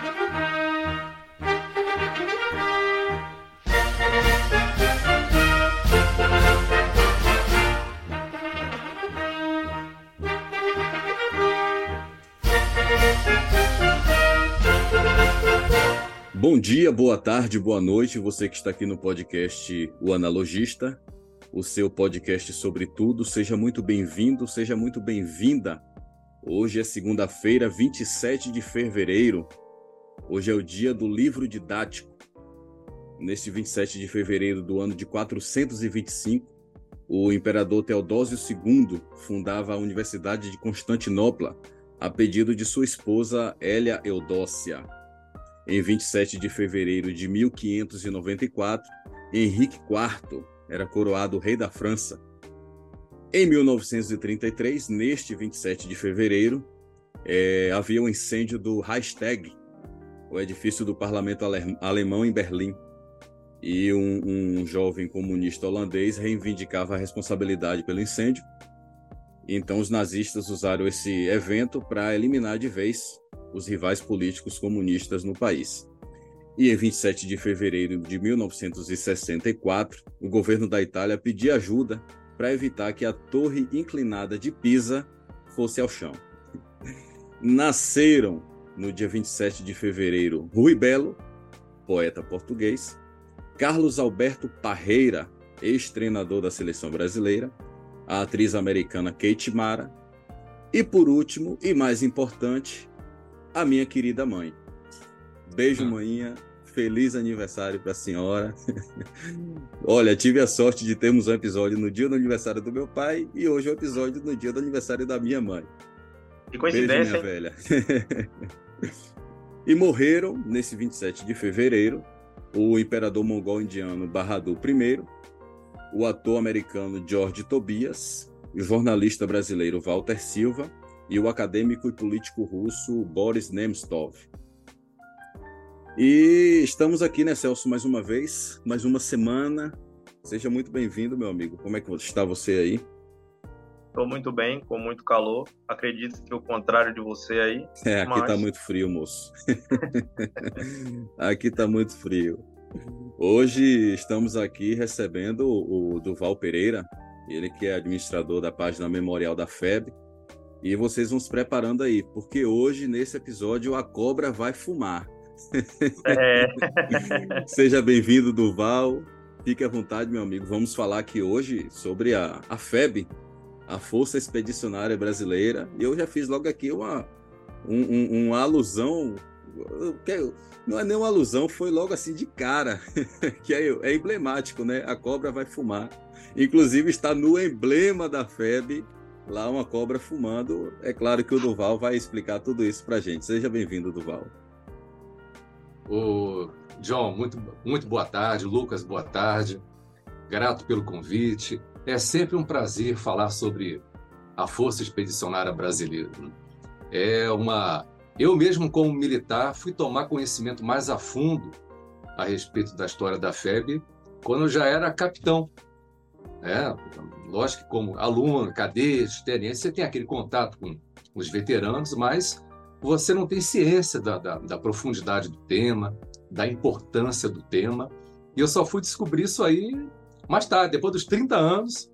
Bom dia, boa tarde, boa noite, você que está aqui no podcast O Analogista, o seu podcast sobre tudo. Seja muito bem-vindo, seja muito bem-vinda. Hoje é segunda-feira, 27 de fevereiro. Hoje é o dia do livro didático. Neste 27 de fevereiro do ano de 425, o imperador Teodósio II fundava a Universidade de Constantinopla a pedido de sua esposa Hélia Eudócia. Em 27 de fevereiro de 1594, Henrique IV era coroado rei da França. Em 1933, neste 27 de fevereiro, é, havia um incêndio do Reichstag, o edifício do parlamento ale alemão em Berlim. E um, um jovem comunista holandês reivindicava a responsabilidade pelo incêndio. Então, os nazistas usaram esse evento para eliminar de vez os rivais políticos comunistas no país. E em 27 de fevereiro de 1964, o governo da Itália pediu ajuda para evitar que a torre inclinada de Pisa fosse ao chão. Nasceram no dia 27 de fevereiro Rui Belo, poeta português, Carlos Alberto Parreira, ex-treinador da seleção brasileira, a atriz americana Kate Mara, e por último, e mais importante, a minha querida mãe. Beijo, hum. manhinha. Feliz aniversário para a senhora. Olha, tive a sorte de termos um episódio no dia do aniversário do meu pai e hoje um episódio no dia do aniversário da minha mãe. Que coincidência. Beijo, minha velha. e morreram nesse 27 de fevereiro o imperador mongol indiano Bahadur I, o ator americano George Tobias, o jornalista brasileiro Walter Silva e o acadêmico e político russo Boris Nemtsov. E estamos aqui, né, Celso, mais uma vez, mais uma semana. Seja muito bem-vindo, meu amigo. Como é que está você aí? Estou muito bem, com muito calor. Acredito que o contrário de você aí. É, aqui está mas... muito frio, moço. aqui está muito frio. Hoje estamos aqui recebendo o Duval Pereira, ele que é administrador da página Memorial da FEB, e vocês vão se preparando aí, porque hoje, nesse episódio, a cobra vai fumar. É. Seja bem-vindo, Duval. Fique à vontade, meu amigo. Vamos falar aqui hoje sobre a, a FEB, a Força Expedicionária Brasileira. E eu já fiz logo aqui uma, um, um, uma alusão. Não é nem uma alusão, foi logo assim de cara, que é, é emblemático, né? A cobra vai fumar. Inclusive está no emblema da FEB lá uma cobra fumando. É claro que o Duval vai explicar tudo isso para gente. Seja bem-vindo, Duval. O John, muito, muito boa tarde. Lucas, boa tarde. Grato pelo convite. É sempre um prazer falar sobre a Força Expedicionária Brasileira. É uma. Eu mesmo, como militar, fui tomar conhecimento mais a fundo a respeito da história da FEB quando eu já era capitão. É, lógico que como aluno, cadete, tenente, você tem aquele contato com os veteranos, mas você não tem ciência da, da, da, profundidade do tema, da importância do tema. E eu só fui descobrir isso aí mais tarde, depois dos 30 anos,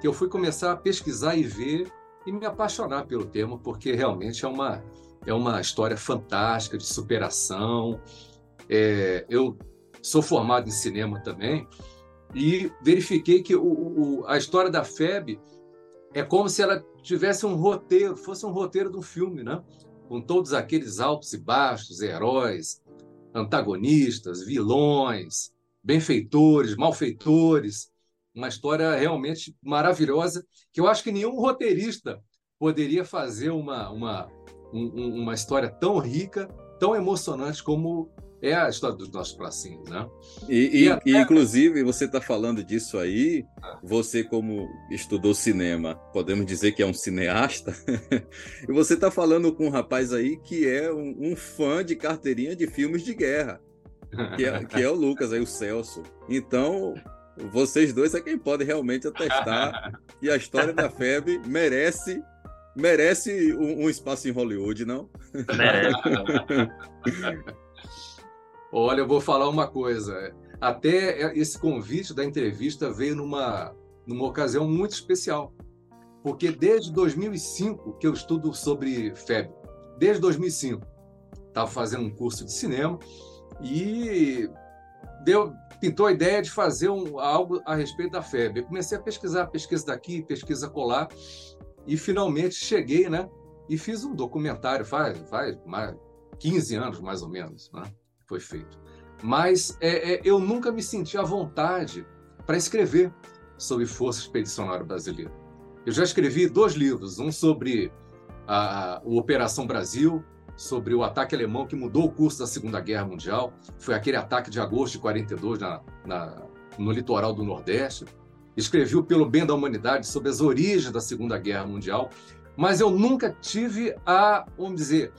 que eu fui começar a pesquisar e ver e me apaixonar pelo tema, porque realmente é uma, é uma história fantástica de superação. É, eu sou formado em cinema também, e verifiquei que o, o, a história da FEB é como se ela tivesse um roteiro, fosse um roteiro do filme, né? com todos aqueles altos e baixos, heróis, antagonistas, vilões, benfeitores, malfeitores. Uma história realmente maravilhosa que eu acho que nenhum roteirista poderia fazer uma, uma, um, uma história tão rica, tão emocionante como é a história dos nossos pracinhos, né? E, e, até... e inclusive, você está falando disso aí, você como estudou cinema, podemos dizer que é um cineasta, e você está falando com um rapaz aí que é um, um, fã de carteirinha de filmes de guerra, que é, que é o Lucas, aí o Celso. Então, vocês dois é quem pode realmente atestar que a história da FEB merece merece um, um, espaço em Hollywood, não? Merece. Olha, eu vou falar uma coisa. Até esse convite da entrevista veio numa, numa ocasião muito especial. Porque desde 2005 que eu estudo sobre febre. Desde 2005. Estava fazendo um curso de cinema e deu, pintou a ideia de fazer um, algo a respeito da febre. Comecei a pesquisar, pesquisa daqui, pesquisa colar, e finalmente cheguei, né? E fiz um documentário, faz, faz mais 15 anos, mais ou menos, né? Foi feito. Mas é, é, eu nunca me senti à vontade para escrever sobre Força Expedicionária Brasileira. Eu já escrevi dois livros, um sobre a, a, Operação Brasil, sobre o ataque alemão que mudou o curso da Segunda Guerra Mundial. Foi aquele ataque de agosto de 42 na, na, no litoral do Nordeste. Escrevi Pelo Bem da Humanidade sobre as origens da Segunda Guerra Mundial, mas eu nunca tive a, vamos dizer,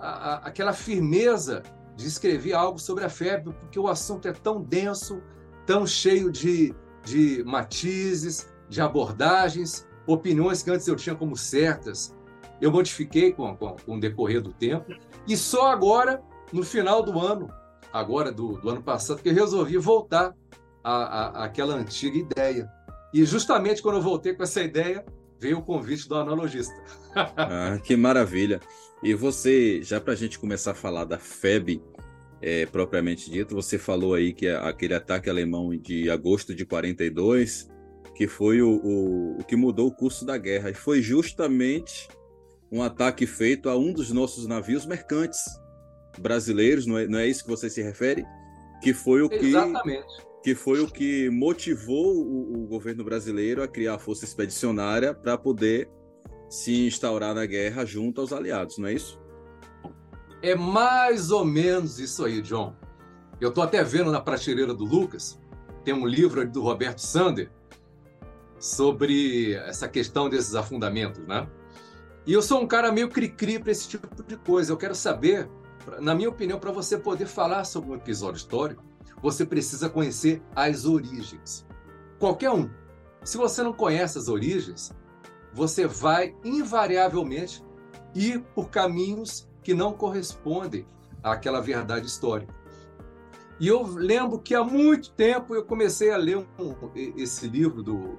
a, a, aquela firmeza de escrever algo sobre a febre, porque o assunto é tão denso, tão cheio de, de matizes, de abordagens, opiniões que antes eu tinha como certas, eu modifiquei com, com, com o decorrer do tempo. E só agora, no final do ano, agora do, do ano passado, que eu resolvi voltar à, àquela antiga ideia. E justamente quando eu voltei com essa ideia, veio o convite do analogista. ah, que maravilha! E você, já para a gente começar a falar da FEB, é, propriamente dito, você falou aí que aquele ataque alemão de agosto de 42, que foi o, o, o que mudou o curso da guerra, e foi justamente um ataque feito a um dos nossos navios mercantes brasileiros, não é, não é isso que você se refere? Que foi o que Exatamente. que foi o que motivou o, o governo brasileiro a criar a força expedicionária para poder se instaurar na guerra junto aos aliados, não é isso? É mais ou menos isso aí, John. Eu estou até vendo na prateleira do Lucas, tem um livro do Roberto Sander sobre essa questão desses afundamentos, né? E eu sou um cara meio cri-cri para esse tipo de coisa. Eu quero saber, na minha opinião, para você poder falar sobre um episódio histórico, você precisa conhecer as origens. Qualquer um. Se você não conhece as origens, você vai invariavelmente ir por caminhos que não correspondem àquela verdade histórica. E eu lembro que há muito tempo eu comecei a ler um, esse livro do,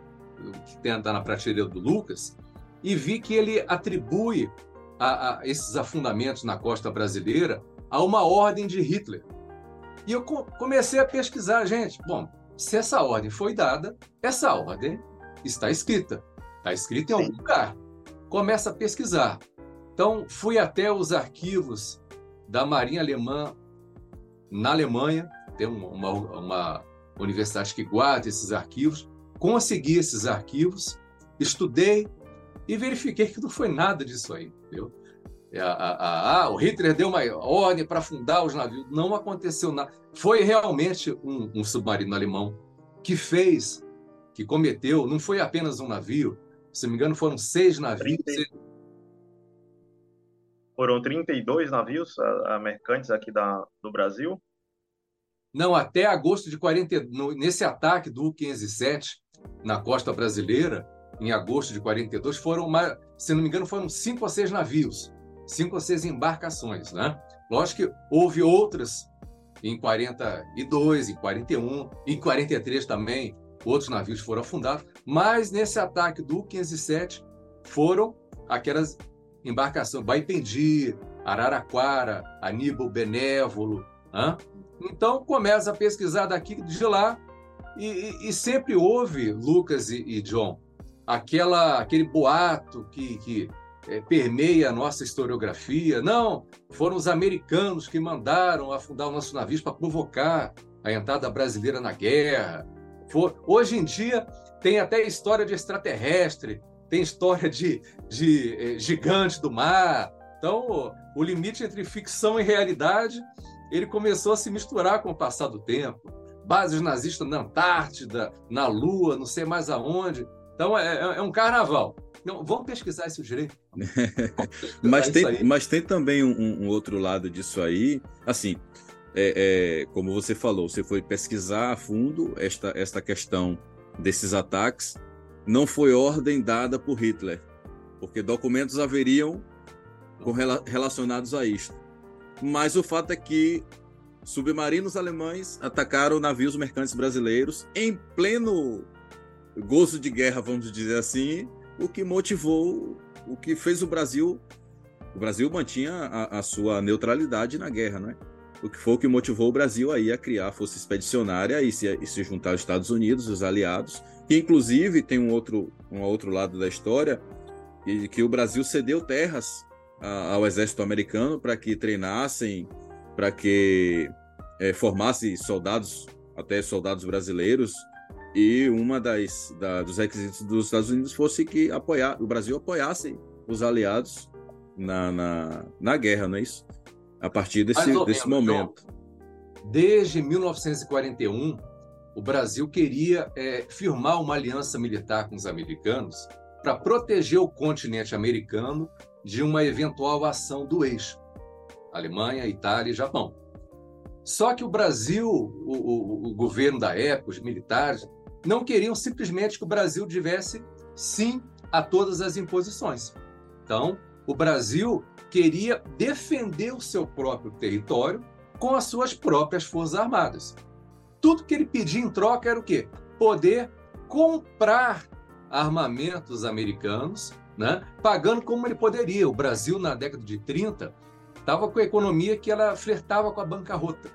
que está na prateleira do Lucas, e vi que ele atribui a, a esses afundamentos na costa brasileira a uma ordem de Hitler. E eu comecei a pesquisar, gente. Bom, se essa ordem foi dada, essa ordem está escrita. Está escrita em algum lugar. Começa a pesquisar. Então, fui até os arquivos da Marinha Alemã na Alemanha, tem uma, uma universidade que guarda esses arquivos, consegui esses arquivos, estudei, e verifiquei que não foi nada disso aí, entendeu? É, a, a, a, o Hitler deu uma ordem para afundar os navios. Não aconteceu nada. Foi realmente um, um, submarino alemão que fez, que cometeu, não foi apenas um navio, se não me engano, foram seis navios. 30... Foram 32 navios a, mercantes aqui da, do Brasil? Não, até agosto de 40, no, nesse ataque do U-507 na costa brasileira, em agosto de 42, foram, uma, se não me engano, foram cinco ou seis navios, cinco ou seis embarcações, né? Lógico que houve outras em 42, em 41, em 43 também, outros navios foram afundados, mas nesse ataque do 507 foram aquelas embarcações, Baipendi, Araraquara, Aníbal Benévolo, né? Então começa a pesquisar daqui de lá e, e, e sempre houve, Lucas e, e John, aquela, aquele boato que, que é, permeia a nossa historiografia. Não, foram os americanos que mandaram afundar os nossos navios para provocar a entrada brasileira na guerra. For... Hoje em dia tem até história de extraterrestre, tem história de, de eh, gigante do mar. Então, o limite entre ficção e realidade ele começou a se misturar com o passar do tempo. Bases nazistas na Antártida, na Lua, não sei mais aonde. Então é, é, é um carnaval. Não, vamos pesquisar isso direito. mas, tem, mas tem também um, um, outro lado disso aí. Assim, é, é, como você falou, você foi pesquisar a fundo esta, esta questão desses ataques. Não foi ordem dada por Hitler. porque documentos haveriam relacionados a isto. Mas o fato é que submarinos alemães atacaram navios mercantes brasileiros em pleno gozo de guerra, vamos dizer assim, o que motivou, o que fez o Brasil. O Brasil mantinha a, a sua neutralidade na guerra, não é? O que foi o que motivou o Brasil aí a criar a força expedicionária e se, e se juntar aos Estados Unidos, os aliados, que inclusive tem um outro, um outro lado da história, e que o Brasil cedeu terras a, ao exército americano para que treinassem, para que é, soldados, até soldados brasileiros, e uma das da, dos requisitos dos Estados Unidos fosse que apoiar, o Brasil apoiasse os aliados na, na, na guerra, não é isso? A partir desse, menos, desse momento. João, desde 1941, o Brasil queria é, firmar uma aliança militar com os americanos para proteger o continente americano de uma eventual ação do eixo Alemanha, Itália e Japão. Só que o Brasil, o, o, o governo da época, os militares, não queriam simplesmente que o Brasil tivesse sim a todas as imposições. Então, o Brasil queria defender o seu próprio território com as suas próprias forças armadas. Tudo que ele pedia em troca era o quê? Poder comprar armamentos americanos, né? pagando como ele poderia. O Brasil, na década de 30, estava com a economia que ela flertava com a bancarrota.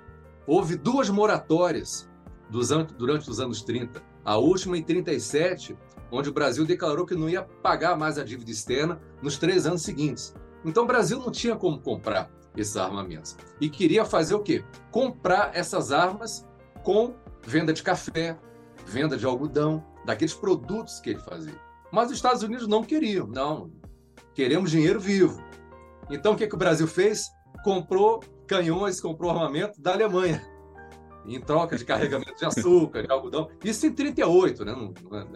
Houve duas moratórias durante os anos 30 a última em 37, onde o Brasil declarou que não ia pagar mais a dívida externa nos três anos seguintes. Então o Brasil não tinha como comprar esses armamentos. E queria fazer o quê? Comprar essas armas com venda de café, venda de algodão, daqueles produtos que ele fazia. Mas os Estados Unidos não queriam, não. Queremos dinheiro vivo. Então o que, que o Brasil fez? Comprou canhões, comprou armamento da Alemanha em troca de carregamento de açúcar, de algodão. Isso em 38, né?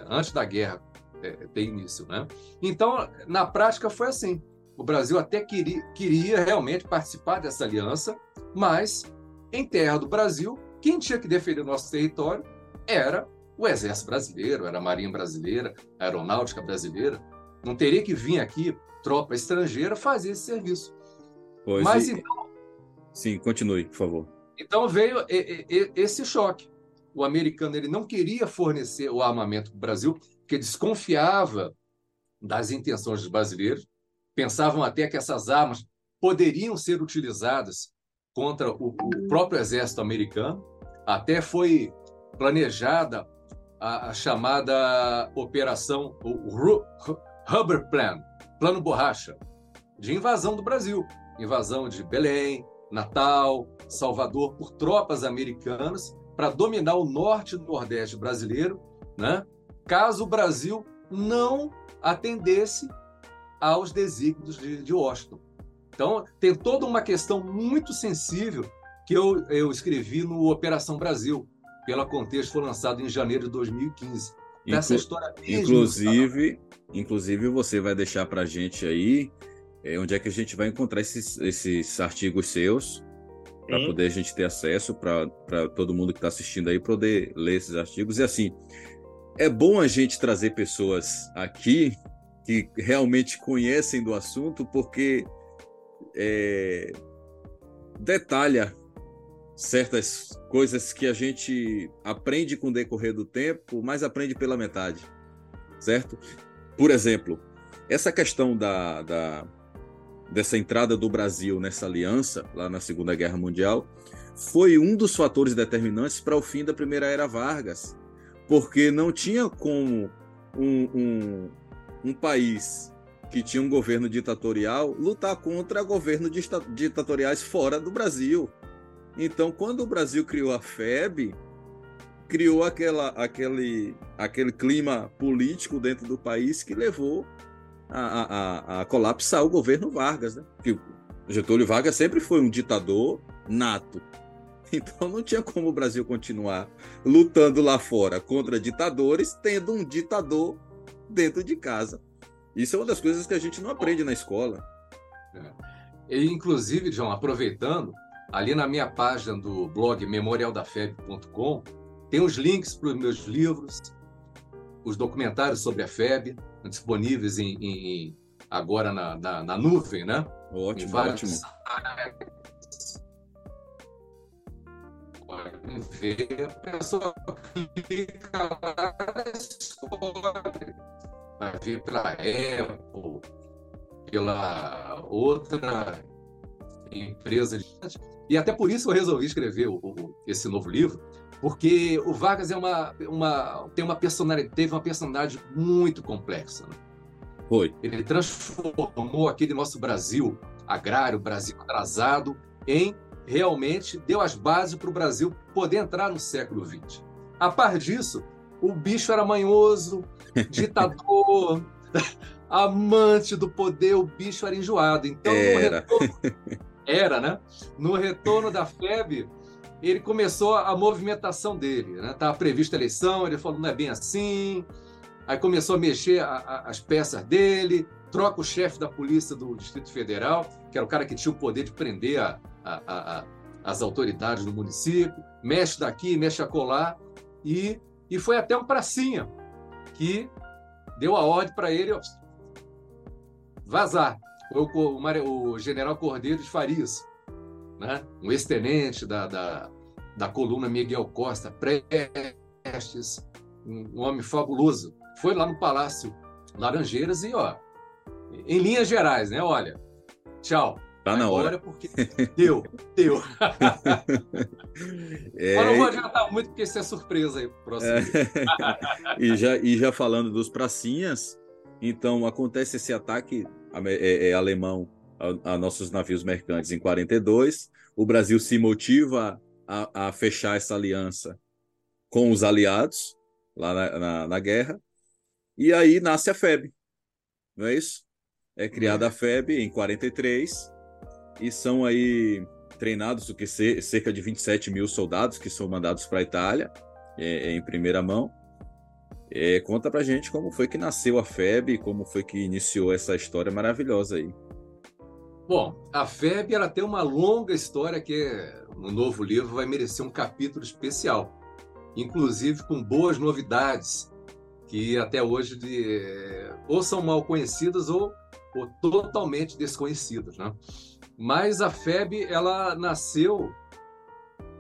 antes da guerra é, ter início. Né? Então, na prática, foi assim. O Brasil até queria, queria realmente participar dessa aliança, mas em terra do Brasil, quem tinha que defender o nosso território era o Exército Brasileiro, era a Marinha Brasileira, a Aeronáutica Brasileira. Não teria que vir aqui tropa estrangeira fazer esse serviço. Pois Mas e... então. Sim, continue, por favor. Então veio esse choque. O americano ele não queria fornecer o armamento para o Brasil, porque desconfiava das intenções dos brasileiros, pensavam até que essas armas poderiam ser utilizadas contra o, o próprio exército americano. Até foi planejada a, a chamada operação o Rubber Plan, Plano Borracha, de invasão do Brasil, invasão de Belém, Natal, Salvador, por tropas americanas para dominar o norte e nordeste brasileiro, né? caso o Brasil não atendesse aos desígnios de, de Washington. Então, tem toda uma questão muito sensível que eu, eu escrevi no Operação Brasil, pela Contexto, foi lançado em janeiro de 2015. Inclu Essa história inclusive, inclusive, você vai deixar para a gente aí é, onde é que a gente vai encontrar esses, esses artigos seus para poder a gente ter acesso, para todo mundo que está assistindo aí poder ler esses artigos. E assim, é bom a gente trazer pessoas aqui que realmente conhecem do assunto, porque é, detalha certas coisas que a gente aprende com o decorrer do tempo, mas aprende pela metade, certo? Por exemplo, essa questão da, da dessa entrada do Brasil nessa aliança, lá na Segunda Guerra Mundial, foi um dos fatores determinantes para o fim da Primeira Era Vargas, porque não tinha como um, um, um país que tinha um governo ditatorial lutar contra governos ditatoriais fora do Brasil. Então, quando o Brasil criou a FEB, criou aquela, aquele, aquele clima político dentro do país que levou a, a, a colapsar o governo Vargas, né? Getúlio Vargas sempre foi um ditador nato. Então não tinha como o Brasil continuar lutando lá fora contra ditadores, tendo um ditador dentro de casa. Isso é uma das coisas que a gente não aprende na escola. É. E, inclusive, João, aproveitando, ali na minha página do blog memorialdafeb.com, tem os links para os meus livros, os documentários sobre a FEB, disponíveis em, em agora na, na, na nuvem, né? Ótimo, ótimo. Pode ver, a pessoa clica lá, escolhe. Vai vir pela Apple, pela outra empresa. De... E até por isso eu resolvi escrever o, o, esse novo livro, porque o Vargas é uma, uma, tem uma personalidade, teve uma personalidade muito complexa. Né? Foi. Ele transformou aquele nosso Brasil agrário, Brasil atrasado, em realmente deu as bases para o Brasil poder entrar no século XX. A par disso, o bicho era manhoso, ditador, amante do poder, o bicho era enjoado. Então, era. Retorno, era, né? No retorno da FEB, ele começou a movimentação dele. Estava né? prevista a eleição, ele falou: não é bem assim. Aí começou a mexer a, a, as peças dele, troca o chefe da polícia do Distrito Federal, que era o cara que tinha o poder de prender a, as autoridades do município, mexe daqui, mexe acolá, e, e foi até um pracinha que deu a ordem para ele ó, vazar. Foi o, o, o, general Cordeiro de Farias, né? um ex-tenente da, da, da coluna Miguel Costa, Prestes, um, homem fabuloso. Foi lá no Palácio Laranjeiras e, ó, em linhas gerais, né? Olha, tchau. Tá na hora. porque deu, deu. É... Mas não vou adiantar muito, porque isso é surpresa aí próximo. É... e, já, e já falando dos pracinhas, então acontece esse ataque é, é, alemão a, a, nossos navios mercantes em 42. O Brasil se motiva a, a fechar essa aliança com os aliados lá na, na, na guerra. E aí nasce a FEB, não é isso? É criada a FEB em 43 e são aí treinados o que cerca de 27 mil soldados que são mandados para a Itália é, em primeira mão. É, conta pra gente como foi que nasceu a FEB, como foi que iniciou essa história maravilhosa aí. Bom, a FEB ela tem uma longa história que no novo livro vai merecer um capítulo especial, inclusive com boas novidades que até hoje de, ou são mal conhecidas ou, ou totalmente desconhecidas, né? Mas a FEB ela nasceu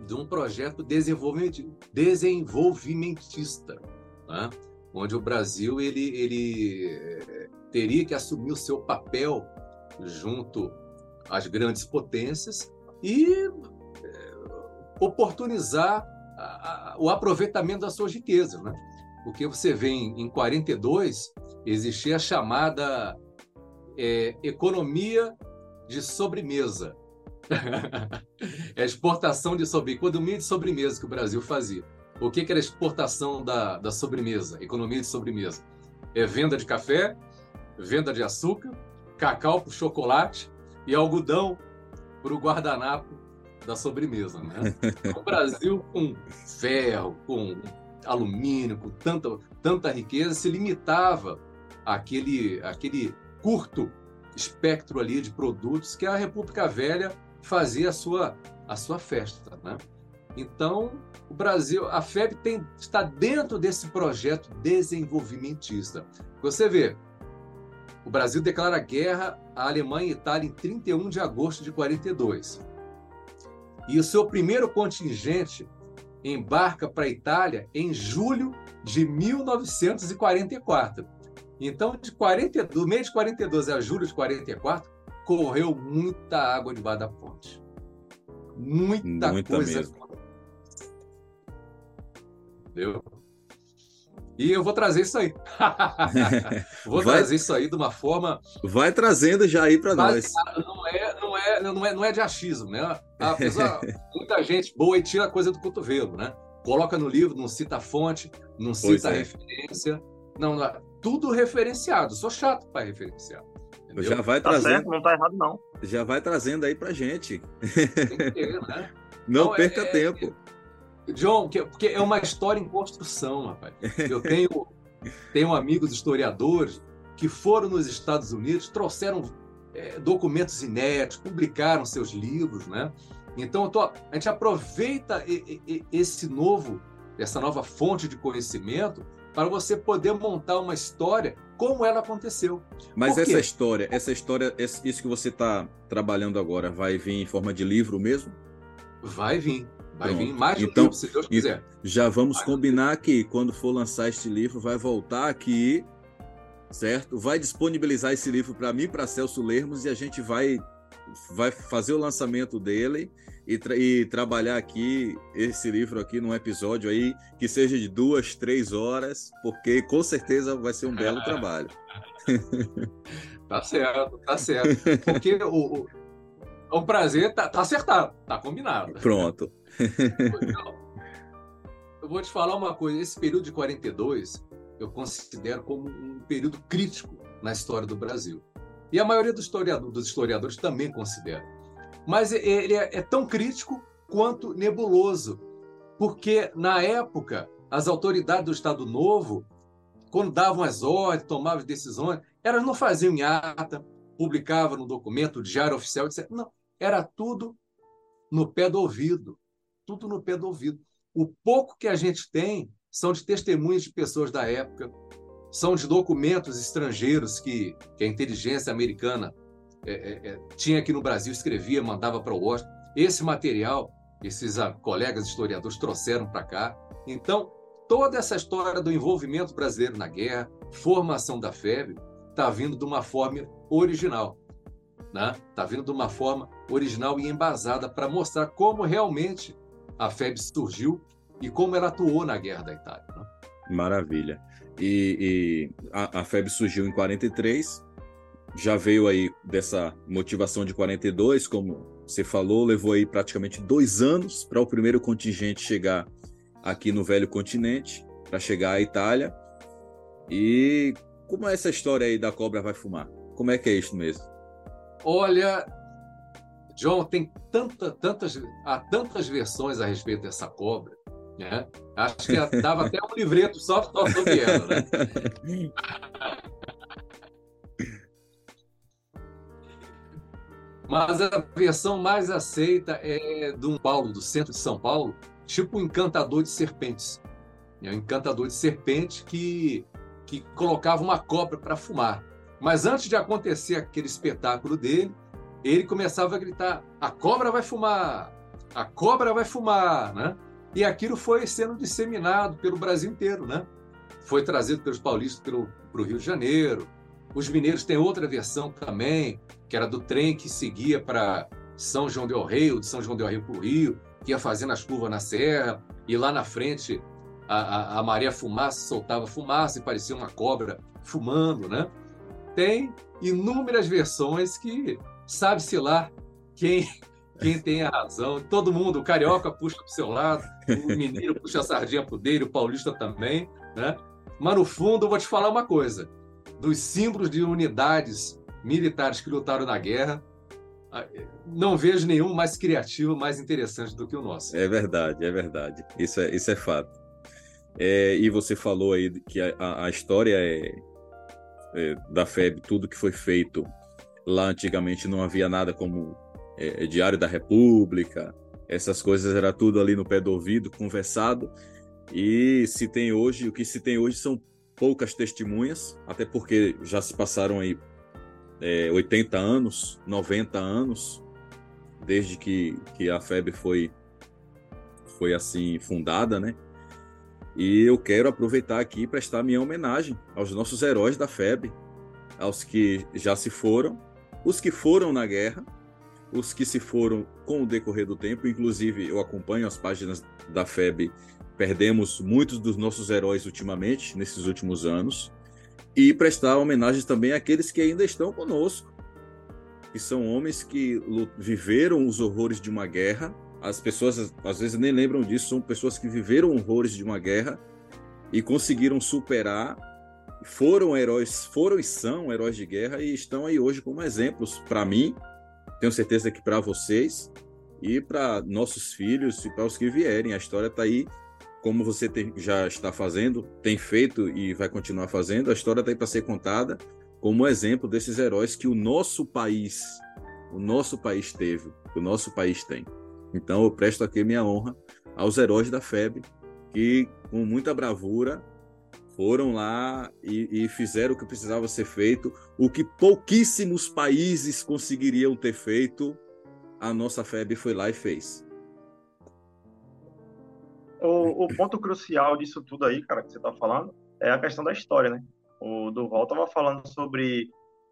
de um projeto desenvolvimentista, né? onde o Brasil ele, ele eh, teria que assumir o seu papel junto às grandes potências e é, oportunizar o aproveitamento das suas riquezas. Né? Porque você vê em, em 42 existia a chamada é, economia de sobremesa. é exportação de sobremesa, economia de sobremesa que o Brasil fazia. O que, que era exportação da, da sobremesa, economia de sobremesa? É venda de café, venda de açúcar, cacau para chocolate e algodão para o guardanapo da sobremesa. Né? o Brasil, com ferro, com alumínio, com tanta, tanta riqueza, se limitava àquele, àquele curto espectro ali de produtos que a República Velha fazia a sua, a sua festa. Né? Então, o Brasil, a FEB tem, está dentro desse projeto desenvolvimentista. Você vê, o Brasil declara guerra à Alemanha e Itália em 31 de agosto de 42. E o seu primeiro contingente embarca para a Itália em julho de 1944. Então, de 40, do mês de 42 a julho de 44, correu muita água debaixo da ponte. Muita, muita coisa. Mesmo. Entendeu? E eu vou trazer isso aí. vou vai, trazer isso aí de uma forma. Vai trazendo já aí para nós. Não é, não, é, não, é, não é de achismo, né? A pessoa, muita gente boa e tira a coisa do cotovelo, né? Coloca no livro, não cita a fonte, não cita a é. referência. Não, não, tudo referenciado. Sou chato para referenciar. Entendeu? Já vai tá trazendo. Certo, não tá errado, não. Já vai trazendo aí pra gente. Tem que ter, né? Não então, perca é, tempo. John, porque é uma história em construção, rapaz. Eu tenho, tenho amigos historiadores que foram nos Estados Unidos, trouxeram é, documentos inéditos, publicaram seus livros, né? Então, tô, a gente aproveita esse novo, essa nova fonte de conhecimento para você poder montar uma história como ela aconteceu. Mas essa história, essa história, isso que você está trabalhando agora, vai vir em forma de livro mesmo? Vai vir. Vai Pronto. vir mais de então, um livro, se Deus quiser. Já vamos vai combinar que quando for lançar este livro, vai voltar aqui, certo? Vai disponibilizar esse livro para mim, para Celso lermos, e a gente vai, vai fazer o lançamento dele e, tra e, trabalhar aqui esse livro aqui num episódio aí que seja de duas, três horas, porque com certeza vai ser um belo trabalho. tá certo, tá certo. Porque o, o, é um prazer, tá, tá acertado, tá combinado. Pronto. Eu vou te falar uma coisa, esse período de 42 eu considero como um período crítico na história do Brasil. E a maioria dos historiadores, dos historiadores também considera mas ele é, é tão crítico quanto nebuloso, porque na época as autoridades do Estado Novo, quando davam as ordens, tomavam as decisões, elas não faziam em ata, publicavam no documento, diário oficial, etc. Não, era tudo no pé do ouvido, tudo no pé do ouvido. O pouco que a gente tem são de testemunhas de pessoas da época, são de documentos estrangeiros que, que a inteligência americana é, é, é, tinha aqui no Brasil, escrevia, mandava para o Washington. Esse material, esses ah, colegas historiadores trouxeram para cá. Então, toda essa história do envolvimento brasileiro na guerra, formação da FEB, está vindo de uma forma original. Está né? Tá vindo de uma forma original e embasada para mostrar como realmente a FEB surgiu e como ela atuou na guerra da Itália. Né? Maravilha. E, e a, a FEB surgiu em 43, já veio aí dessa motivação de 42, como você falou, levou aí praticamente dois anos para o primeiro contingente chegar aqui no velho continente, para chegar à Itália. E como é essa história aí da cobra vai fumar? Como é que é isso mesmo? Olha, John, tem tanta, tantas, há tantas versões a respeito dessa cobra. Né? Acho que dava até um livreto só, sobre ela, né? Mas a versão mais aceita é do Paulo, do centro de São Paulo, tipo um encantador de serpentes. É um encantador de serpente que, que colocava uma cobra para fumar. Mas antes de acontecer aquele espetáculo dele, ele começava a gritar: a cobra vai fumar! A cobra vai fumar! Né? E aquilo foi sendo disseminado pelo Brasil inteiro. Né? Foi trazido pelos paulistas para o Rio de Janeiro, os mineiros têm outra versão também, que era do trem que seguia para São João del Rei, ou de São João del Rei para o Rio, que ia fazendo as curvas na serra, e lá na frente a, a, a Maria Fumaça soltava fumaça e parecia uma cobra fumando, né? Tem inúmeras versões que sabe-se lá quem quem tem a razão. Todo mundo, o carioca puxa para o seu lado, o mineiro puxa a sardinha para o dele, o paulista também, né? Mas no fundo, eu vou te falar uma coisa dos símbolos de unidades militares que lutaram na guerra, não vejo nenhum mais criativo, mais interessante do que o nosso. É verdade, é verdade. Isso é, isso é fato. É, e você falou aí que a, a história é, é, da FEB, tudo que foi feito lá antigamente não havia nada como é, é, Diário da República, essas coisas era tudo ali no pé do ouvido, conversado. E se tem hoje, o que se tem hoje são poucas testemunhas, até porque já se passaram aí é, 80 anos, 90 anos, desde que, que a FEB foi, foi assim fundada, né? E eu quero aproveitar aqui e prestar minha homenagem aos nossos heróis da FEB, aos que já se foram, os que foram na guerra, os que se foram com o decorrer do tempo. Inclusive, eu acompanho as páginas da FEB Perdemos muitos dos nossos heróis ultimamente, nesses últimos anos, e prestar homenagens também àqueles que ainda estão conosco, que são homens que viveram os horrores de uma guerra. As pessoas às vezes nem lembram disso, são pessoas que viveram horrores de uma guerra e conseguiram superar, foram heróis, foram e são heróis de guerra e estão aí hoje como exemplos para mim, tenho certeza que para vocês e para nossos filhos e para os que vierem. A história está aí como você tem, já está fazendo, tem feito e vai continuar fazendo, a história está aí para ser contada como exemplo desses heróis que o nosso país, o nosso país teve, o nosso país tem. Então eu presto aqui minha honra aos heróis da FEB que com muita bravura foram lá e, e, fizeram o que precisava ser feito, o que pouquíssimos países conseguiriam ter feito, a nossa FEB foi lá e fez. O, o ponto crucial disso tudo aí, cara, que você está falando, é a questão da história, né? O Duval estava falando sobre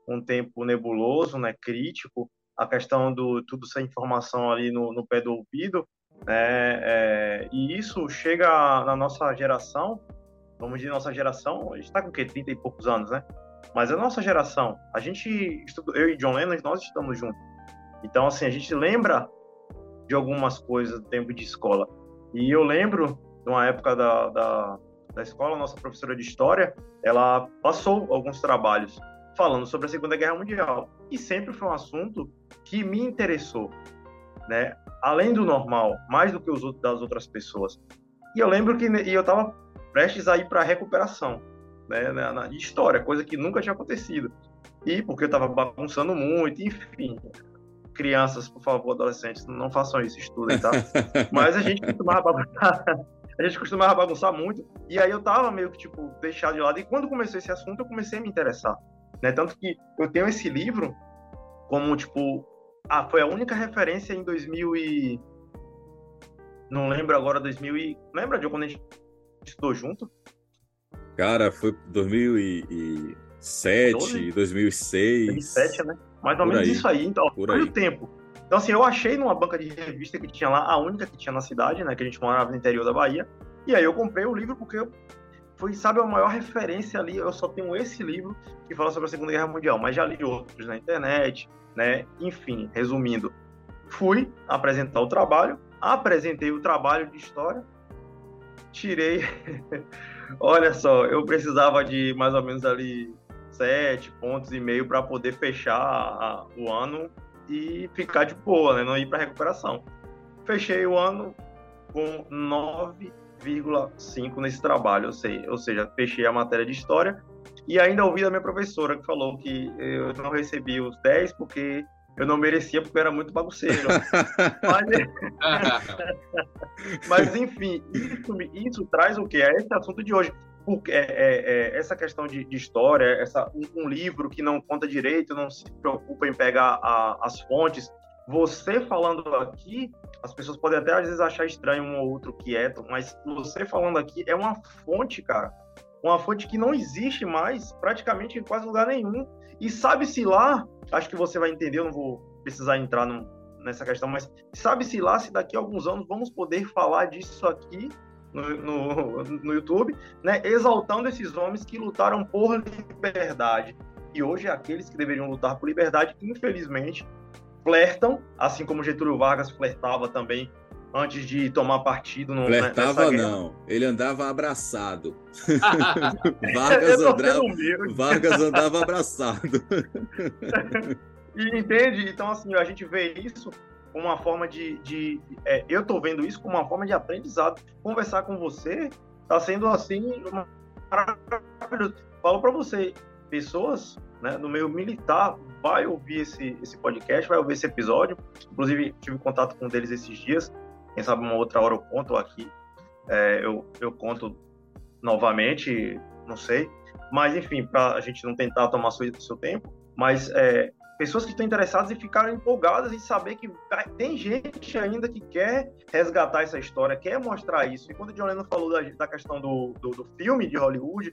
um tempo nebuloso, né, crítico, a questão do tudo sem informação ali no, no pé do ouvido, né, é, e isso chega na nossa geração vamos dizer, nossa geração, a gente está com o quê? 30 e poucos anos, né? Mas a nossa geração, a gente eu e John Lennon, nós estamos juntos. Então, assim, a gente lembra de algumas coisas do tempo de escola. E eu lembro, de uma época da, da, da escola, nossa professora de história, ela passou alguns trabalhos falando sobre a Segunda Guerra Mundial. E sempre foi um assunto que me interessou, né? Além do normal, mais do que os outros, das outras pessoas. E eu lembro que e eu estava prestes a ir para recuperação, né, na, na, história, coisa que nunca tinha acontecido. E porque eu estava bagunçando muito, enfim. Crianças, por favor, adolescentes, não façam isso, estudem, tá? Mas a gente costumava bagunçar, a gente costumava bagunçar muito, e aí eu tava meio que, tipo, deixado de lado. E quando começou esse assunto, eu comecei a me interessar, né? Tanto que eu tenho esse livro como, tipo, ah, foi a única referência em 2000 e... Não lembro agora, 2000 e... Lembra de quando a gente estudou junto? Cara, foi 2007, 12? 2006. 2007, né? Mais ou menos aí. isso aí. Então, Por o tempo. Então, assim, eu achei numa banca de revista que tinha lá, a única que tinha na cidade, né? Que a gente morava no interior da Bahia. E aí eu comprei o livro porque foi, sabe, a maior referência ali. Eu só tenho esse livro que fala sobre a Segunda Guerra Mundial, mas já li outros na internet, né? Enfim, resumindo, fui apresentar o trabalho, apresentei o trabalho de história tirei. Olha só, eu precisava de mais ou menos ali sete pontos e meio para poder fechar o ano e ficar de boa, né? Não ir para recuperação. Fechei o ano com 9,5 nesse trabalho, ou seja, ou seja, fechei a matéria de história e ainda ouvi da minha professora que falou que eu não recebi os 10 porque eu não merecia porque eu era muito bagunceiro. mas, mas, enfim, isso, isso, traz o quê? É esse assunto de hoje. Porque é, é, é essa questão de, de história, essa, um, um, livro que não conta direito, não se preocupa em pegar a, as fontes. Você falando aqui, as pessoas podem até às vezes achar estranho um ou outro quieto, mas você falando aqui é uma fonte, cara. Uma fonte que não existe mais praticamente em quase lugar nenhum. E sabe-se lá acho que você vai entender, eu não vou precisar entrar no, nessa questão, mas sabe-se lá se daqui a alguns anos vamos poder falar disso aqui no, no, no, YouTube, né, exaltando esses homens que lutaram por liberdade. E hoje aqueles que deveriam lutar por liberdade, infelizmente, flertam, assim como Getúlio Vargas flertava também antes de tomar partido. No, Flertava não, ele andava abraçado. Vargas, andava, Vargas andava abraçado. e entende? Então, assim, a gente vê isso como uma forma de. de é, eu estou vendo isso como uma forma de aprendizado. Conversar com você está sendo assim maravilhoso. Falo para você, pessoas né, no meio militar vai ouvir esse, esse podcast, vai ouvir esse episódio. Inclusive, tive contato com um deles esses dias. Quem sabe uma outra hora eu conto aqui. É, eu, eu conto novamente, não sei. Mas, enfim, para a gente não tentar tomar seu, seu tempo. Mas é, pessoas que estão interessadas e ficaram empolgadas em saber que tem gente ainda que quer resgatar essa história, quer mostrar isso. E quando o John Lennon falou da, da questão do, do, do, filme de Hollywood,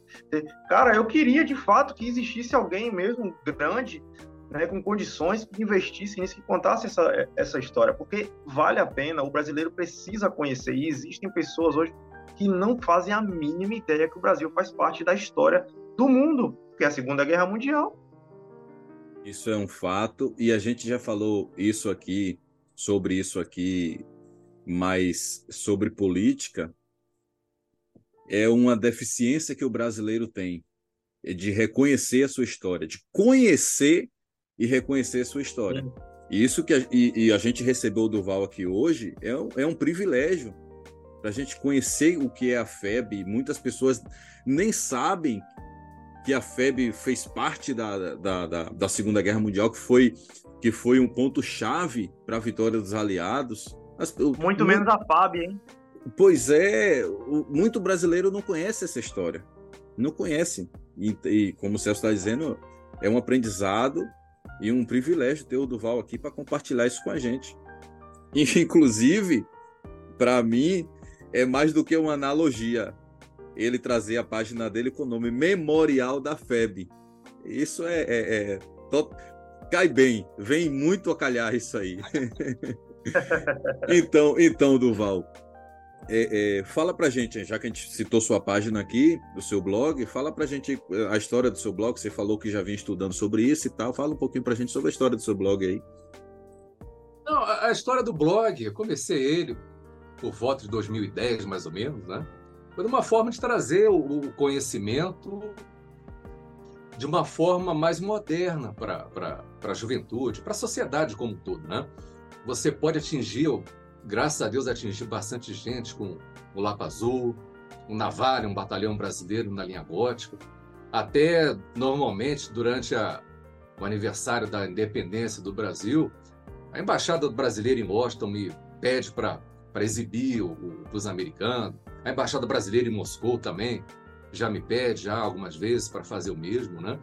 cara, eu queria de fato que existisse alguém mesmo grande né, com condições que investissem nisso, que contasse essa, essa história, porque vale a pena, o brasileiro precisa conhecer, e existem pessoas hoje que não fazem a mínima ideia que o Brasil faz parte da história do mundo, que é a Segunda Guerra Mundial. Isso é um fato, e a gente já falou isso aqui, sobre isso aqui, mas sobre política, é uma deficiência que o brasileiro tem, de reconhecer a sua história, de conhecer e reconhecer sua história. Sim. Isso que a, e, e, a gente recebeu o Duval aqui hoje é, é um privilégio para a gente conhecer o que é a FEB. Muitas pessoas nem sabem que a FEB fez parte da, da, da, da Segunda Guerra Mundial, que foi, que foi um ponto-chave para a vitória dos aliados. Mas, muito menos a FAB, hein? Pois é, muito brasileiro não conhece essa história. não conhecem. E, e como o Celso está dizendo, é um aprendizado e um privilégio ter o Duval aqui para compartilhar isso com a gente. Inclusive, para mim, é mais do que uma analogia ele trazer a página dele com o nome Memorial da FEB. Isso é, é, é cai bem, vem muito a calhar isso aí. então, então, Duval, é, é, fala pra gente, já que a gente citou sua página aqui, do seu blog, fala pra gente a história do seu blog. Você falou que já vinha estudando sobre isso e tal. Fala um pouquinho pra gente sobre a história do seu blog aí. Não, a história do blog, eu comecei ele por volta de 2010, mais ou menos, né? Foi uma forma de trazer o conhecimento de uma forma mais moderna para a juventude, para a sociedade como um todo, né? Você pode atingir, graças a Deus, atingir bastante gente com o Lapa Azul, o Navalha, um batalhão brasileiro na linha gótica. Até, normalmente, durante a, o aniversário da independência do Brasil, a Embaixada Brasileira em Washington me pede para exibir para os americanos. A Embaixada Brasileira em Moscou também já me pede já algumas vezes para fazer o mesmo, né?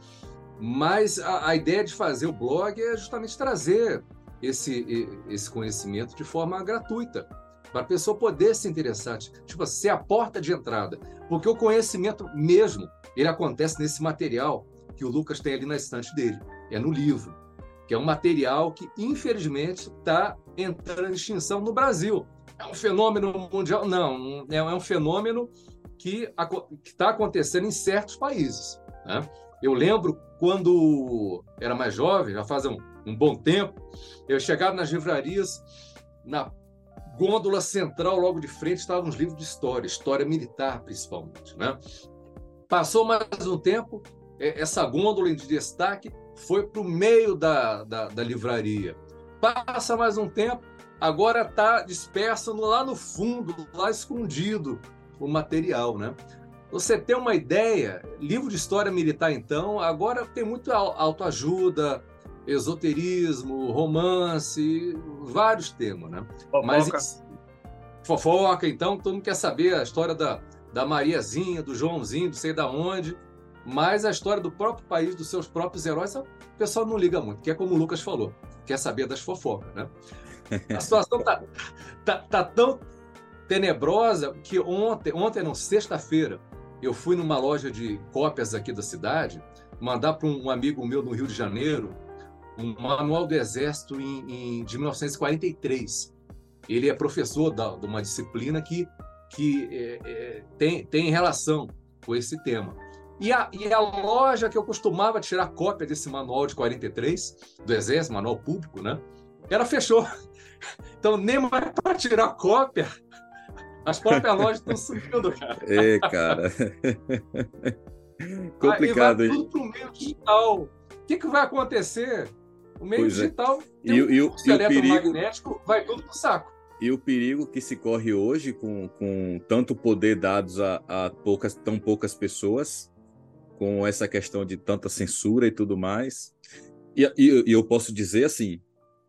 Mas a, a, ideia de fazer o blog é justamente trazer esse, esse conhecimento de forma gratuita, para a pessoa poder se interessar, tipo, ser a porta de entrada. Porque o conhecimento mesmo, ele acontece nesse material que o Lucas tem ali na estante dele, é no livro, que é um material que, infelizmente, está entrando em extinção no Brasil. É um fenômeno mundial? Não, é, é um fenômeno que está acontecendo em certos países. Né? Eu lembro quando era mais jovem, já faz um, um bom tempo, eu chegava nas livrarias, na gôndola central, logo de frente, estavam os livros de história, história militar principalmente. Né? Passou mais um tempo, essa gôndola de destaque foi para o meio da, da, da livraria. Passa mais um tempo, agora está dispersa lá no fundo, lá escondido, o material, né? Você tem uma ideia, livro de história militar, então, agora tem muito autoajuda, esoterismo, romance, vários temas, né? Fofoca. Mas fofoca, então, todo mundo quer saber a história da, da Mariazinha, do Joãozinho, não sei da onde, mas a história do próprio país, dos seus próprios heróis, o pessoal não liga muito, que é como o Lucas falou, quer saber das fofocas, né? A situação tá, tá, tá tão tenebrosa que ontem, ontem não, sexta-feira, eu fui numa loja de cópias aqui da cidade mandar para um amigo meu no Rio de Janeiro um manual do Exército em, em, de 1943. Ele é professor da, de uma disciplina que, que é, é, tem, tem relação com esse tema. E a, e a loja que eu costumava tirar cópia desse manual de 43, do Exército, manual público, né? Ela fechou. Então, nem mais para tirar cópia, as próprias lojas estão subindo, cara. É, cara. Complicado, Aí vai tudo para o meio digital. O que, que vai acontecer? O meio pois é. digital é. e, um e, e, o perigo vai tudo pro saco. E o perigo que se corre hoje com, com tanto poder dados a, a poucas, tão poucas pessoas, com essa questão de tanta censura e tudo mais. E, e, e eu posso dizer assim,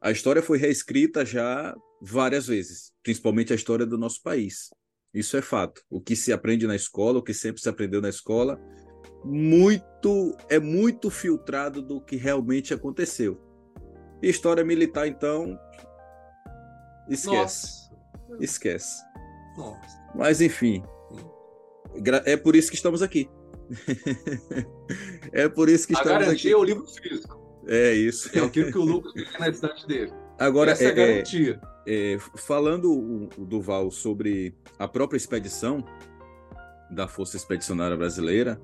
a história foi reescrita já várias vezes, principalmente a história do nosso país. Isso é fato. O que se aprende na escola, o que sempre se aprendeu na escola, muito é muito filtrado do que realmente aconteceu. História militar, então, esquece. Nossa. Esquece. Nossa. Mas enfim, é por isso que estamos aqui. é por isso que a estamos aqui. é o livro físico. É isso. É aquilo que o Lucas tem na estante dele. Agora, Essa é, é a garantia. É, é, falando o, o Duval sobre a própria expedição da Força Expedicionária Brasileira,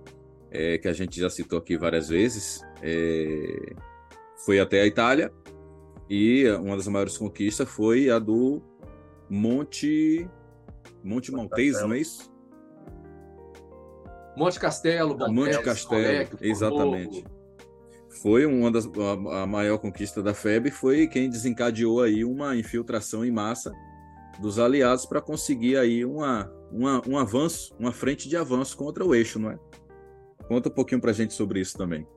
é, que a gente já citou aqui várias vezes, é, foi até a Itália e uma das maiores conquistas foi a do Monte Monte Montês, não é isso? Monte Castelo, Monte Castelo, exatamente foi uma das a, a, maior conquista da FEB foi quem desencadeou aí uma infiltração em massa dos aliados para conseguir aí uma, uma, um avanço, uma frente de avanço contra o eixo, não é? Conta um pouquinho para a gente sobre isso também.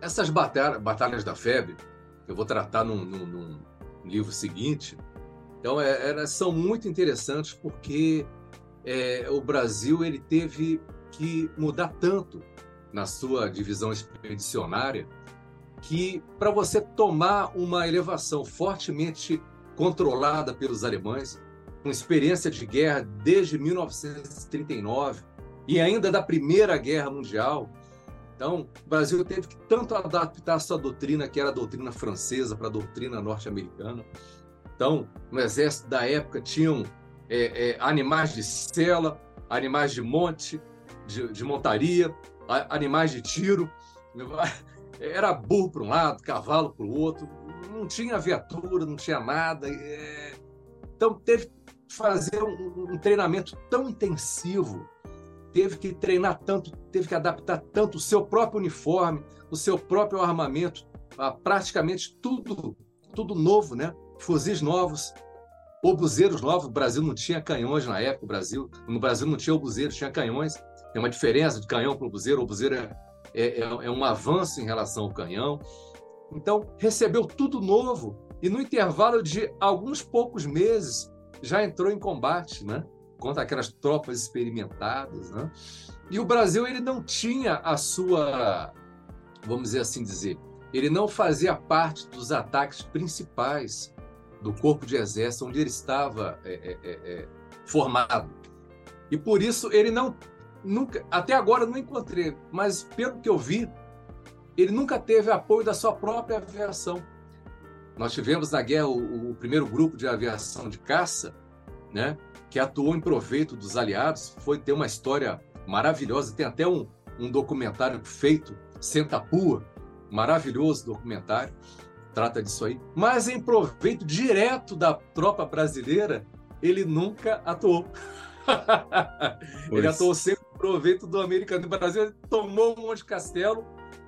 Essas batalhas, batalhas da FEB, eu vou tratar num, num, num livro seguinte, então é, elas são muito interessantes porque é, o Brasil ele teve que mudar tanto na sua divisão expedicionária que para você tomar uma elevação fortemente controlada pelos alemães, com experiência de guerra desde 1939 e ainda da Primeira Guerra Mundial, então o Brasil teve que tanto adaptar a sua doutrina, que era a doutrina francesa, para a doutrina norte-americana. Então, no exército da época tinham é, é, animais de sela, animais de monte, de, de montaria, animais de tiro. Era burro para um lado, cavalo para o outro, não tinha viatura, não tinha nada. É... Então teve que fazer um, um, treinamento tão intensivo, teve que treinar tanto, teve que adaptar tanto o seu próprio uniforme, o seu próprio armamento, a praticamente tudo, tudo novo, né? Fuzis novos, obuseiros novos. O Brasil não tinha canhões na época. O Brasil, no Brasil não tinha obuseiros, tinha canhões. Tem uma diferença de canhão para obuseiro. Obuseiro é, é, é um avanço em relação ao canhão. Então, recebeu tudo novo e no intervalo de alguns poucos meses já entrou em combate, né? Contra aquelas tropas experimentadas, né? E o Brasil ele não tinha a sua, vamos dizer assim dizer, ele não fazia parte dos ataques principais do corpo de exército onde ele estava é, é, é, é formado. E por isso ele não nunca, até agora não encontrei, mas pelo que eu vi, ele nunca teve apoio da sua própria aviação. Nós tivemos na guerra o, o primeiro grupo de aviação de caça, né, que atuou em proveito dos aliados, foi ter uma história maravilhosa, tem até um, um documentário feito, Sentapua, maravilhoso documentário, trata disso aí. Mas em proveito direto da tropa brasileira, ele nunca atuou. ele atuou sempre em proveito do americano. O Brasil tomou um monte de castelo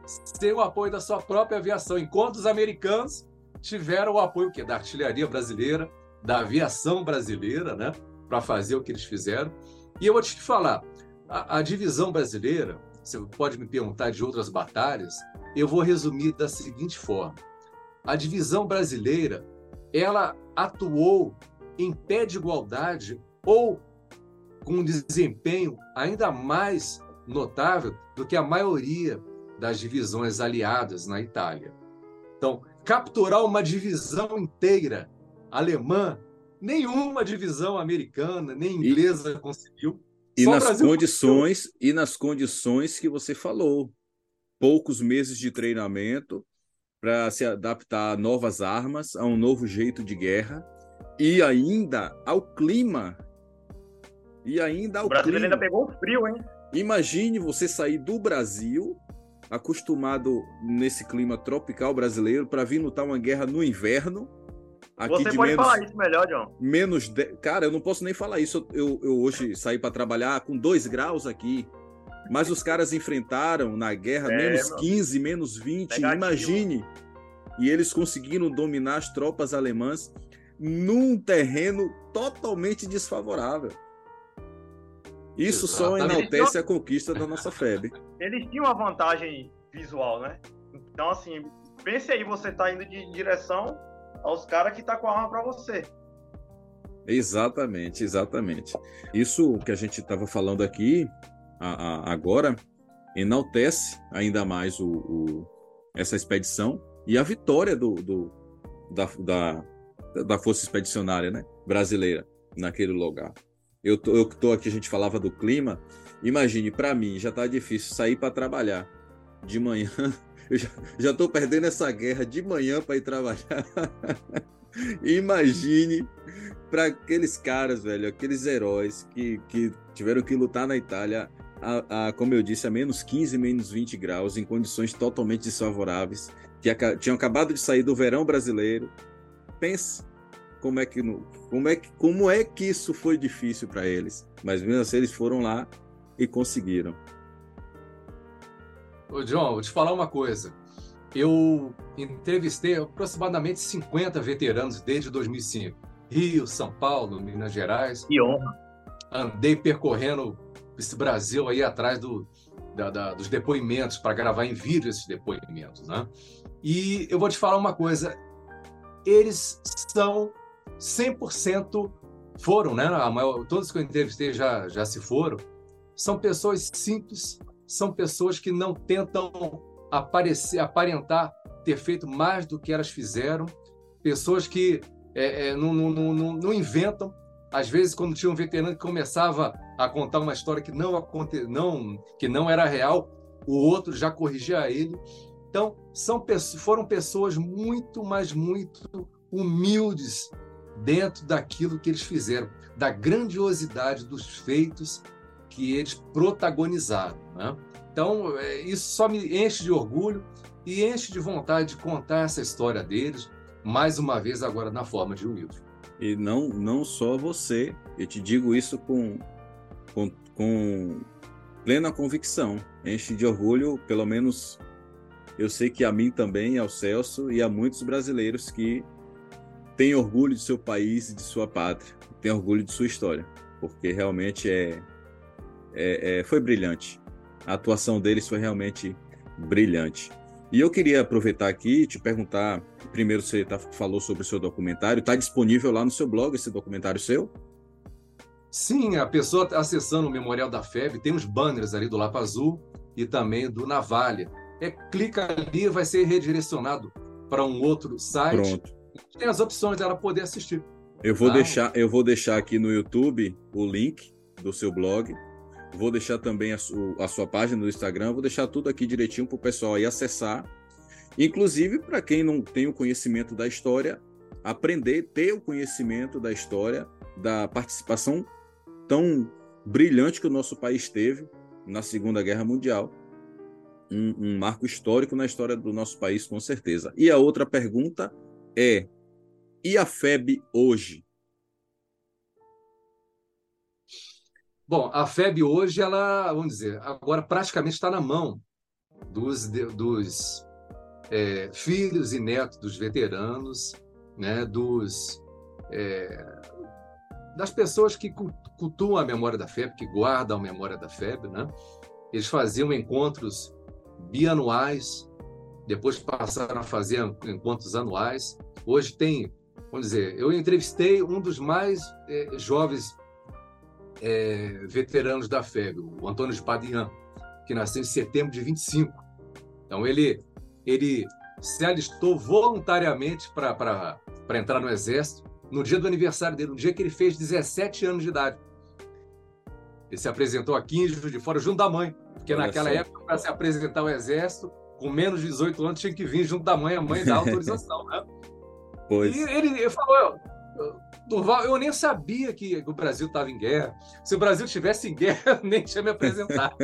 sem o apoio da sua própria aviação, enquanto os americanos tiveram o apoio que da artilharia brasileira, da aviação brasileira, né, para fazer o que eles fizeram. E eu vou te falar, a, a divisão brasileira, você pode me perguntar de outras batalhas, eu vou resumir da seguinte forma: a divisão brasileira, ela atuou em pé de igualdade ou com um desempenho ainda mais notável do que a maioria das divisões aliadas na Itália. Então, capturar uma divisão inteira alemã, nenhuma divisão americana nem inglesa e, conseguiu. E nas condições conseguiu. e nas condições que você falou, poucos meses de treinamento para se adaptar a novas armas, a um novo jeito de guerra e ainda ao clima. E ainda ao o Brasil clima. ainda pegou o frio, hein? Imagine você sair do Brasil acostumado nesse clima tropical brasileiro para vir lutar uma guerra no inverno. Aqui Você pode menos, falar isso melhor, John. Menos de... Cara, eu não posso nem falar isso. Eu, eu hoje saí para trabalhar com dois graus aqui. Mas os caras enfrentaram na guerra é, menos mano. 15, menos 20. Negativo. Imagine. E eles conseguiram dominar as tropas alemãs num terreno totalmente desfavorável. Isso Exatamente. só enaltece a conquista da nossa FEB. Eles tinham uma vantagem visual, né? Então, assim, pense aí, você tá indo de direção aos caras que tá com a arma para você. Exatamente, exatamente. Isso que a gente estava falando aqui a, a, agora enaltece ainda mais o, o, essa expedição e a vitória do, do da, da, da Força Expedicionária né, brasileira naquele lugar. Eu tô, eu tô aqui, a gente falava do clima. Imagine, para mim, já tá difícil sair para trabalhar de manhã. Eu já, tô perdendo essa guerra de manhã para ir trabalhar. Imagine para aqueles caras, velho, aqueles heróis que, que tiveram que lutar na Itália, a, a, como eu disse, a menos 15, menos 20 graus, em condições totalmente desfavoráveis, que tinham acabado de sair do verão brasileiro. Pense como é que como é que como é que isso foi difícil para eles, mas mesmo assim eles foram lá e conseguiram. Ô John, vou te falar uma coisa. Eu entrevistei aproximadamente 50 veteranos desde 2005. Rio, São Paulo, Minas Gerais. Que honra. Andei percorrendo esse Brasil aí atrás do, da, da, dos depoimentos, para gravar em vídeo esses depoimentos. Né? E eu vou te falar uma coisa: eles são 100% foram, né? Maior, todos que eu entrevistei já, já se foram. São pessoas simples, são pessoas que não tentam aparecer, aparentar ter feito mais do que elas fizeram, pessoas que é, é, não, não, não, não, inventam. Às vezes, quando tinha um veterano que começava a contar uma história que não, aconte... não, que não era real, o outro já corrigia ele. Então, são, foram pessoas muito, mas muito humildes dentro daquilo que eles fizeram, da grandiosidade dos feitos que eles protagonizaram. Né? Então, é, isso só me enche de orgulho e enche de vontade de contar essa história deles, mais uma vez agora na forma de um livro. E não, não só você, eu te digo isso com, com, com plena convicção, enche de orgulho, pelo menos eu sei que a mim também, ao Celso e a muitos brasileiros que têm orgulho de seu país e de sua pátria, têm orgulho de sua história, porque realmente é, é, é foi brilhante. A atuação deles foi realmente brilhante. E eu queria aproveitar aqui e te perguntar, primeiro você tá, falou sobre o seu documentário, está disponível lá no seu blog esse documentário seu? Sim, a pessoa tá acessando o Memorial da FEB, tem uns banners ali do Lapa Azul e também do Navalha. É, clica ali vai ser redirecionado para um outro site. Pronto. Tem as opções dela poder assistir. Eu vou, tá? deixar, eu vou deixar aqui no YouTube o link do seu blog Vou deixar também a, su, a sua página no Instagram, vou deixar tudo aqui direitinho para o pessoal aí acessar. Inclusive, para quem não tem o conhecimento da história, aprender, ter o conhecimento da história, da participação tão brilhante que o nosso país teve na Segunda Guerra Mundial. Um, um, marco histórico na história do nosso país, com certeza. E a outra pergunta é: e a FEB hoje? Bom, a FEB hoje, ela, vamos dizer, agora praticamente está na mão dos, dos é, filhos e netos dos veteranos, né, dos, é, das pessoas que cultuam a memória da FEB, que guardam a memória da FEB. Né? Eles faziam encontros bianuais, depois passaram a fazer encontros anuais. Hoje tem, vamos dizer, eu entrevistei um dos mais é, jovens é, veteranos da FEB, o Antônio de Padian, que nasceu em setembro de 25. Então, ele, ele se alistou voluntariamente para entrar no Exército no dia do aniversário dele, no dia que ele fez 17 anos de idade. Ele se apresentou aqui em Juiz de Fora junto da mãe, porque Olha naquela época, para se apresentar ao Exército, com menos de 18 anos, tinha que vir junto da mãe, a mãe dá autorização, né? Pois. E ele, ele falou, Durval, eu nem sabia que o Brasil estava em guerra. Se o Brasil estivesse em guerra, eu nem tinha me apresentado.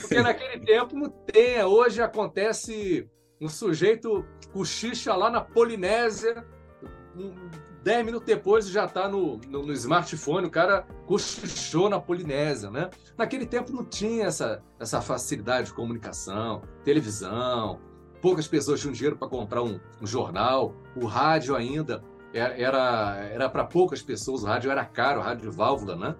Porque naquele tempo não tem. Hoje acontece um sujeito cochicha lá na Polinésia, dez minutos depois já está no, no, no, smartphone, o cara cochichou na Polinésia, né? Naquele tempo não tinha essa, essa facilidade de comunicação, televisão, poucas pessoas tinham dinheiro para comprar um, um, jornal, o rádio ainda era era para poucas pessoas, o rádio era caro, o rádio de válvula, né?